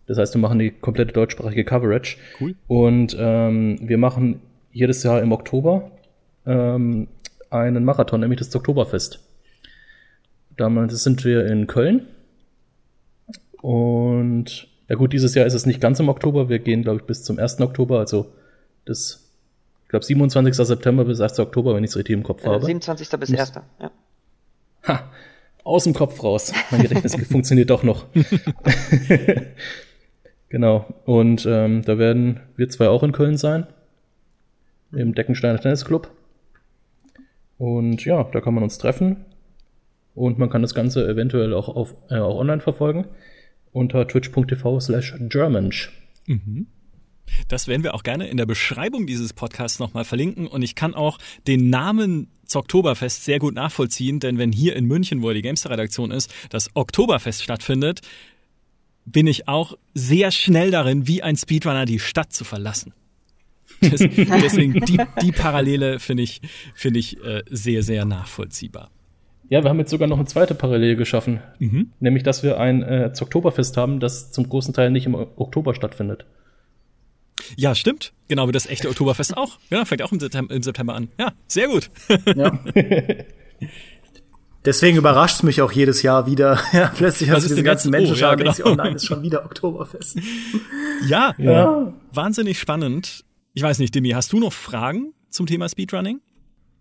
Das heißt, wir machen die komplette deutschsprachige Coverage. Cool. Und ähm, wir machen jedes Jahr im Oktober ähm, einen Marathon, nämlich das Oktoberfest. Damals sind wir in Köln. Und ja gut, dieses Jahr ist es nicht ganz im Oktober. Wir gehen, glaube ich, bis zum 1. Oktober, also das, ich glaube, 27. September bis 1. Oktober, wenn ich es richtig im Kopf äh, habe. 27. bis 1. Ja. Ha, aus dem Kopf raus. Mein Gedächtnis funktioniert doch noch. genau. Und ähm, da werden wir zwei auch in Köln sein. Im Deckensteiner Tennisclub. Und ja, da kann man uns treffen. Und man kann das Ganze eventuell auch, auf, äh, auch online verfolgen unter twitch.tv slash germansch. Mhm. Das werden wir auch gerne in der Beschreibung dieses Podcasts nochmal verlinken. Und ich kann auch den Namen Oktoberfest sehr gut nachvollziehen, denn wenn hier in München, wo die Gamester-Redaktion ist, das Oktoberfest stattfindet, bin ich auch sehr schnell darin, wie ein Speedrunner die Stadt zu verlassen. deswegen die, die Parallele finde ich, finde ich äh, sehr, sehr nachvollziehbar. Ja, wir haben jetzt sogar noch eine zweite Parallele geschaffen. Mhm. Nämlich, dass wir ein äh, Oktoberfest haben, das zum großen Teil nicht im Oktober stattfindet. Ja, stimmt. Genau wie das echte Oktoberfest auch. Ja, fängt auch im September, im September an. Ja, sehr gut. Ja. Deswegen überrascht es mich auch jedes Jahr wieder. Ja, plötzlich hast du diese ganzen Menschen oh, ja, genau. oh nein, ist schon wieder Oktoberfest. Ja, ja, wahnsinnig spannend. Ich weiß nicht, Demi, hast du noch Fragen zum Thema Speedrunning?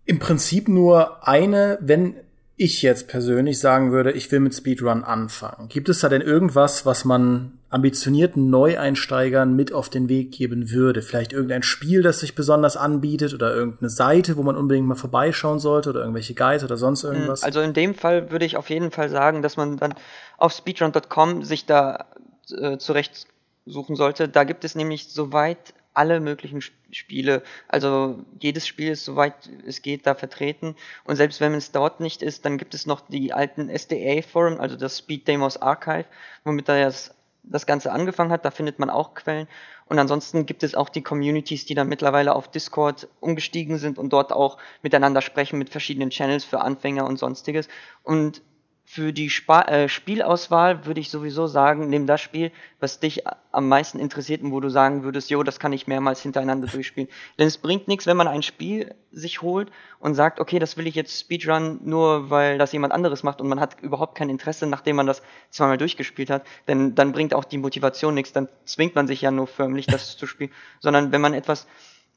Im Prinzip nur eine, wenn ich jetzt persönlich sagen würde, ich will mit Speedrun anfangen. Gibt es da denn irgendwas, was man ambitionierten Neueinsteigern mit auf den Weg geben würde? Vielleicht irgendein Spiel, das sich besonders anbietet oder irgendeine Seite, wo man unbedingt mal vorbeischauen sollte oder irgendwelche Guides oder sonst hm, irgendwas? Also in dem Fall würde ich auf jeden Fall sagen, dass man dann auf speedrun.com sich da äh, zurecht suchen sollte. Da gibt es nämlich soweit alle möglichen Spiele, also jedes Spiel ist soweit es geht da vertreten. Und selbst wenn es dort nicht ist, dann gibt es noch die alten SDA-Foren, also das Speed Demos Archive, womit das, das Ganze angefangen hat, da findet man auch Quellen. Und ansonsten gibt es auch die Communities, die dann mittlerweile auf Discord umgestiegen sind und dort auch miteinander sprechen mit verschiedenen Channels für Anfänger und sonstiges. Und für die Spa äh, Spielauswahl würde ich sowieso sagen, nimm das Spiel, was dich am meisten interessiert und wo du sagen würdest, jo, das kann ich mehrmals hintereinander durchspielen. Denn es bringt nichts, wenn man ein Spiel sich holt und sagt, okay, das will ich jetzt Speedrun nur, weil das jemand anderes macht und man hat überhaupt kein Interesse, nachdem man das zweimal durchgespielt hat. Denn dann bringt auch die Motivation nichts, dann zwingt man sich ja nur förmlich, das zu spielen. Sondern wenn man etwas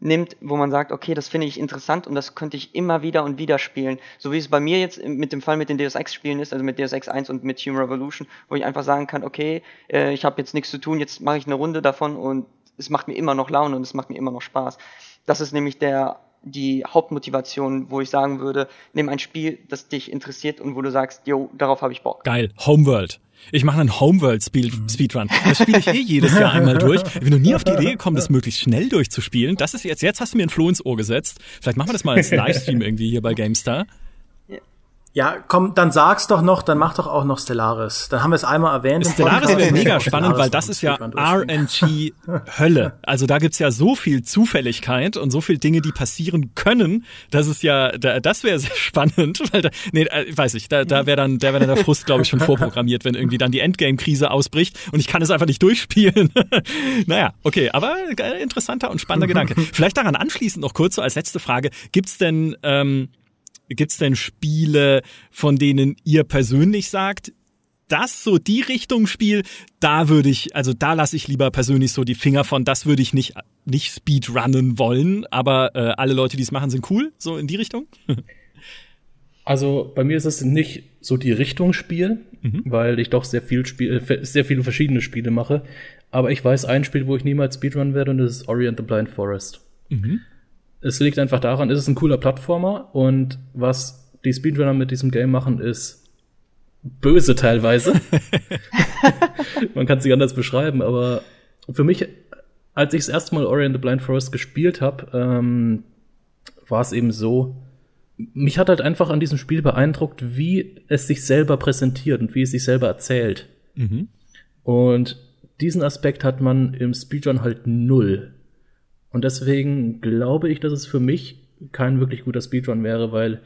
nimmt, wo man sagt, okay, das finde ich interessant und das könnte ich immer wieder und wieder spielen. So wie es bei mir jetzt mit dem Fall mit den Deus Ex Spielen ist, also mit Deus Ex 1 und mit Human Revolution, wo ich einfach sagen kann, okay, äh, ich habe jetzt nichts zu tun, jetzt mache ich eine Runde davon und es macht mir immer noch Laune und es macht mir immer noch Spaß. Das ist nämlich der die Hauptmotivation, wo ich sagen würde, nimm ein Spiel, das dich interessiert und wo du sagst, jo, darauf habe ich Bock. Geil, Homeworld. Ich mache einen Homeworld-Speedrun. Das spiele ich eh jedes Jahr einmal durch. Ich bin noch nie auf die Idee gekommen, das möglichst schnell durchzuspielen. Das ist jetzt, jetzt hast du mir ein Floh ins Ohr gesetzt. Vielleicht machen wir das mal als Livestream irgendwie hier bei GameStar. Ja, komm, dann sag's doch noch, dann mach doch auch noch Stellaris. Dann haben wir es einmal erwähnt. Stellaris wäre mega spannend, weil das ist ja RNG Hölle. Also da gibt's ja so viel Zufälligkeit und so viel Dinge, die passieren können. Das ist ja, das wäre sehr spannend. Weil da, nee, äh, weiß ich, da, da wäre dann, da wäre dann der Frust, glaube ich, schon vorprogrammiert, wenn irgendwie dann die Endgame-Krise ausbricht und ich kann es einfach nicht durchspielen. naja, okay, aber äh, interessanter und spannender Gedanke. Vielleicht daran anschließend noch kurz so als letzte Frage. Gibt's denn ähm, Gibt es denn Spiele, von denen ihr persönlich sagt, das so die Richtung Spiel, da würde ich, also da lasse ich lieber persönlich so die Finger von, das würde ich nicht, nicht speedrunnen wollen, aber äh, alle Leute, die es machen, sind cool, so in die Richtung? also bei mir ist es nicht so die Richtung Spiel, mhm. weil ich doch sehr viel Spiel, äh, sehr viele verschiedene Spiele mache. Aber ich weiß ein Spiel, wo ich niemals Speedrun werde und das ist Orient the Blind Forest. Mhm es liegt einfach daran, es ist ein cooler Plattformer und was die Speedrunner mit diesem Game machen, ist böse teilweise. Man kann es nicht anders beschreiben, aber für mich, als ich das erste Mal Ori and the Blind Forest gespielt habe, ähm, war es eben so, mich hat halt einfach an diesem Spiel beeindruckt, wie es sich selber präsentiert und wie es sich selber erzählt. Mhm. Und diesen Aspekt hat man im Speedrun halt null. Und deswegen glaube ich, dass es für mich kein wirklich guter Speedrun wäre, weil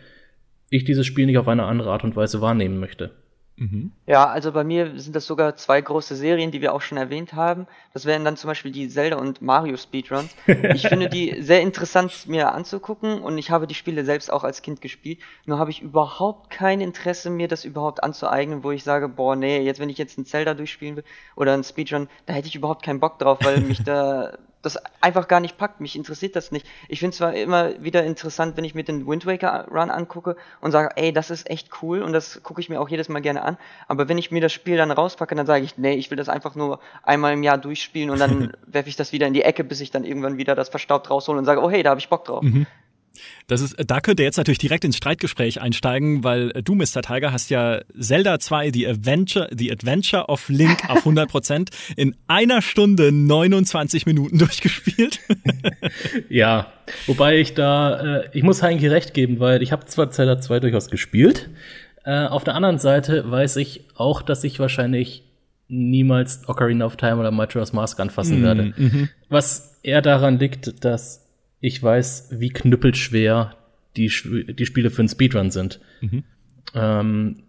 ich dieses Spiel nicht auf eine andere Art und Weise wahrnehmen möchte. Mhm. Ja, also bei mir sind das sogar zwei große Serien, die wir auch schon erwähnt haben. Das wären dann zum Beispiel die Zelda und Mario Speedruns. Ich finde die sehr interessant mir anzugucken und ich habe die Spiele selbst auch als Kind gespielt. Nur habe ich überhaupt kein Interesse, mir das überhaupt anzueignen, wo ich sage, boah, nee, jetzt wenn ich jetzt ein Zelda durchspielen will oder ein Speedrun, da hätte ich überhaupt keinen Bock drauf, weil mich da das einfach gar nicht packt. Mich interessiert das nicht. Ich finde zwar immer wieder interessant, wenn ich mir den Wind Waker Run angucke und sage, ey, das ist echt cool und das gucke ich mir auch jedes Mal gerne an. Aber wenn ich mir das Spiel dann rauspacke, dann sage ich, nee, ich will das einfach nur einmal im Jahr durchspielen und dann werfe ich das wieder in die Ecke, bis ich dann irgendwann wieder das verstaubt raushole und sage, oh hey, da habe ich Bock drauf. Mhm. Das ist, da könnt ihr jetzt natürlich direkt ins Streitgespräch einsteigen, weil du, Mr. Tiger, hast ja Zelda 2, The Adventure, The Adventure of Link auf 100 Prozent in einer Stunde 29 Minuten durchgespielt. ja, wobei ich da, äh, ich muss eigentlich recht geben, weil ich habe zwar Zelda 2 durchaus gespielt. Äh, auf der anderen Seite weiß ich auch, dass ich wahrscheinlich niemals Ocarina of Time oder Majora's Mask anfassen mm, werde. Mhm. Was eher daran liegt, dass ich weiß, wie knüppelschwer die, die Spiele für einen Speedrun sind. Mhm. Ähm,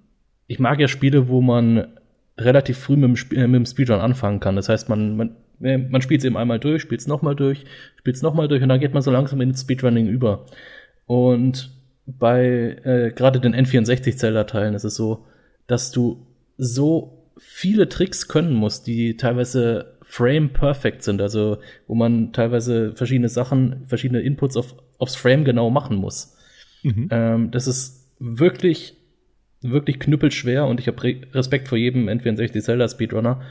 ich mag ja Spiele, wo man relativ früh mit dem, Sp äh, mit dem Speedrun anfangen kann. Das heißt, man, man, äh, man spielt es eben einmal durch, spielt es nochmal durch, spielt es nochmal durch und dann geht man so langsam ins Speedrunning über. Und bei äh, gerade den N64-Zelldateilen ist es so, dass du so viele Tricks können musst, die teilweise Frame perfect sind, also wo man teilweise verschiedene Sachen, verschiedene Inputs auf, aufs Frame genau machen muss. Mhm. Ähm, das ist wirklich, wirklich knüppelschwer und ich habe Respekt vor jedem N64 Zelda Speedrunner,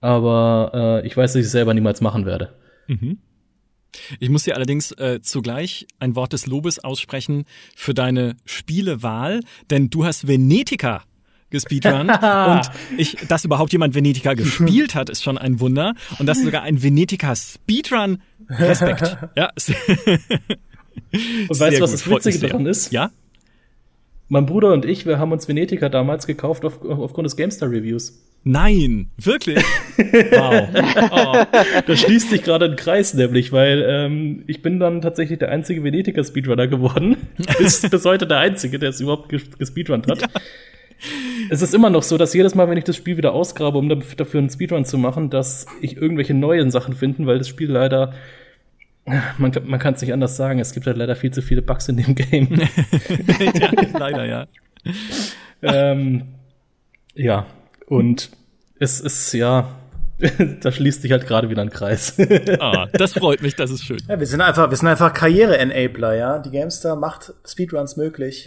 aber äh, ich weiß, dass ich es selber niemals machen werde. Mhm. Ich muss dir allerdings äh, zugleich ein Wort des Lobes aussprechen für deine Spielewahl, denn du hast Venetica gespeedrunnt. und ich, dass überhaupt jemand Venetica gespielt hat, ist schon ein Wunder. Und dass sogar ein Venetica Speedrun Respekt. Ja. und weißt du, was das Witzige daran ist? Ja. Mein Bruder und ich, wir haben uns Venetica damals gekauft auf, aufgrund des GameStar Reviews. Nein, wirklich? wow. Oh. Da schließt sich gerade ein Kreis, nämlich, weil ähm, ich bin dann tatsächlich der einzige Venetica-Speedrunner geworden. bis, bis heute der einzige, der es überhaupt gespeedrunnt hat. Ja. Es ist immer noch so, dass jedes Mal, wenn ich das Spiel wieder ausgrabe, um dafür einen Speedrun zu machen, dass ich irgendwelche neuen Sachen finde, weil das Spiel leider man, man kann es nicht anders sagen, es gibt halt leider viel zu viele Bugs in dem Game. ja, leider, ja. ähm, ja, und es ist ja, da schließt sich halt gerade wieder ein Kreis. ah, das freut mich, das ist schön. Ja, wir sind einfach, wir sind einfach Karriere-Enabler, ja. Die Gamestar macht Speedruns möglich.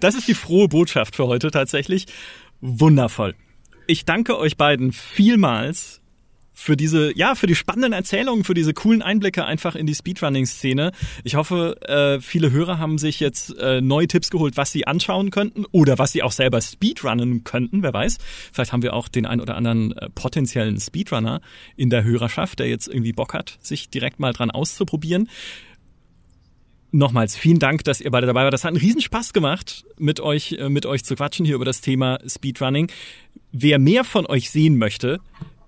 das ist die frohe Botschaft für heute tatsächlich. Wundervoll. Ich danke euch beiden vielmals für diese, ja, für die spannenden Erzählungen, für diese coolen Einblicke einfach in die Speedrunning-Szene. Ich hoffe, äh, viele Hörer haben sich jetzt äh, neue Tipps geholt, was sie anschauen könnten oder was sie auch selber speedrunnen könnten, wer weiß. Vielleicht haben wir auch den ein oder anderen äh, potenziellen Speedrunner in der Hörerschaft, der jetzt irgendwie Bock hat, sich direkt mal dran auszuprobieren. Nochmals vielen Dank, dass ihr beide dabei wart. Das hat einen Riesenspaß gemacht, mit euch, äh, mit euch zu quatschen hier über das Thema Speedrunning. Wer mehr von euch sehen möchte,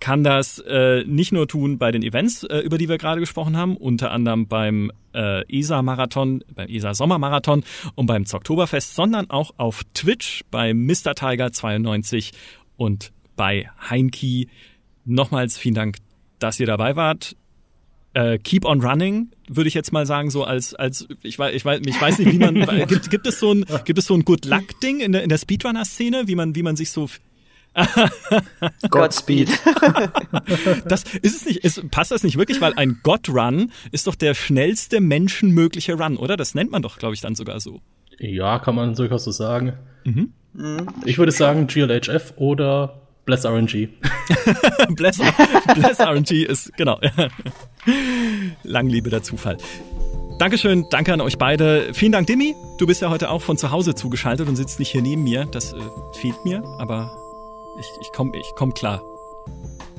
kann das äh, nicht nur tun bei den Events, äh, über die wir gerade gesprochen haben, unter anderem beim äh, ESA-Marathon, beim ESA-Sommermarathon und beim Oktoberfest, sondern auch auf Twitch bei Mr. Tiger 92 und bei Heinki. Nochmals vielen Dank, dass ihr dabei wart. Äh, keep on running, würde ich jetzt mal sagen, so als, als ich weiß, ich weiß, ich weiß nicht, wie man gibt, gibt es so ein, gibt es so ein Good Luck Ding in der, in der Speedrunner-Szene, wie man, wie man sich so Godspeed. das ist es nicht, ist, passt das nicht wirklich, weil ein God Run ist doch der schnellste menschenmögliche Run, oder? Das nennt man doch, glaube ich, dann sogar so. Ja, kann man durchaus so sagen. Mhm. Ich würde sagen GLHF oder Bless RNG. Bless, Bless RNG ist, genau. Langliebe der Zufall. Dankeschön, danke an euch beide. Vielen Dank, Dimi. Du bist ja heute auch von zu Hause zugeschaltet und sitzt nicht hier neben mir. Das äh, fehlt mir, aber ich, ich komme ich komm klar.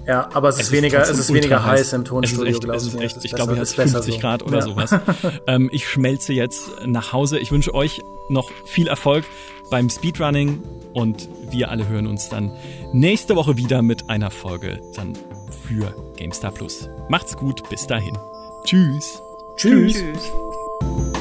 Ja, aber es, es ist weniger, es ist weniger heiß, heiß im Tonstudio, glaube ich. Echt, ich glaube, hier hat 50 so. Grad oder ja. sowas. ähm, ich schmelze jetzt nach Hause. Ich wünsche euch noch viel Erfolg beim Speedrunning und wir alle hören uns dann nächste Woche wieder mit einer Folge dann für GameStar Plus. Macht's gut, bis dahin. Tschüss. Tschüss. Tschüss.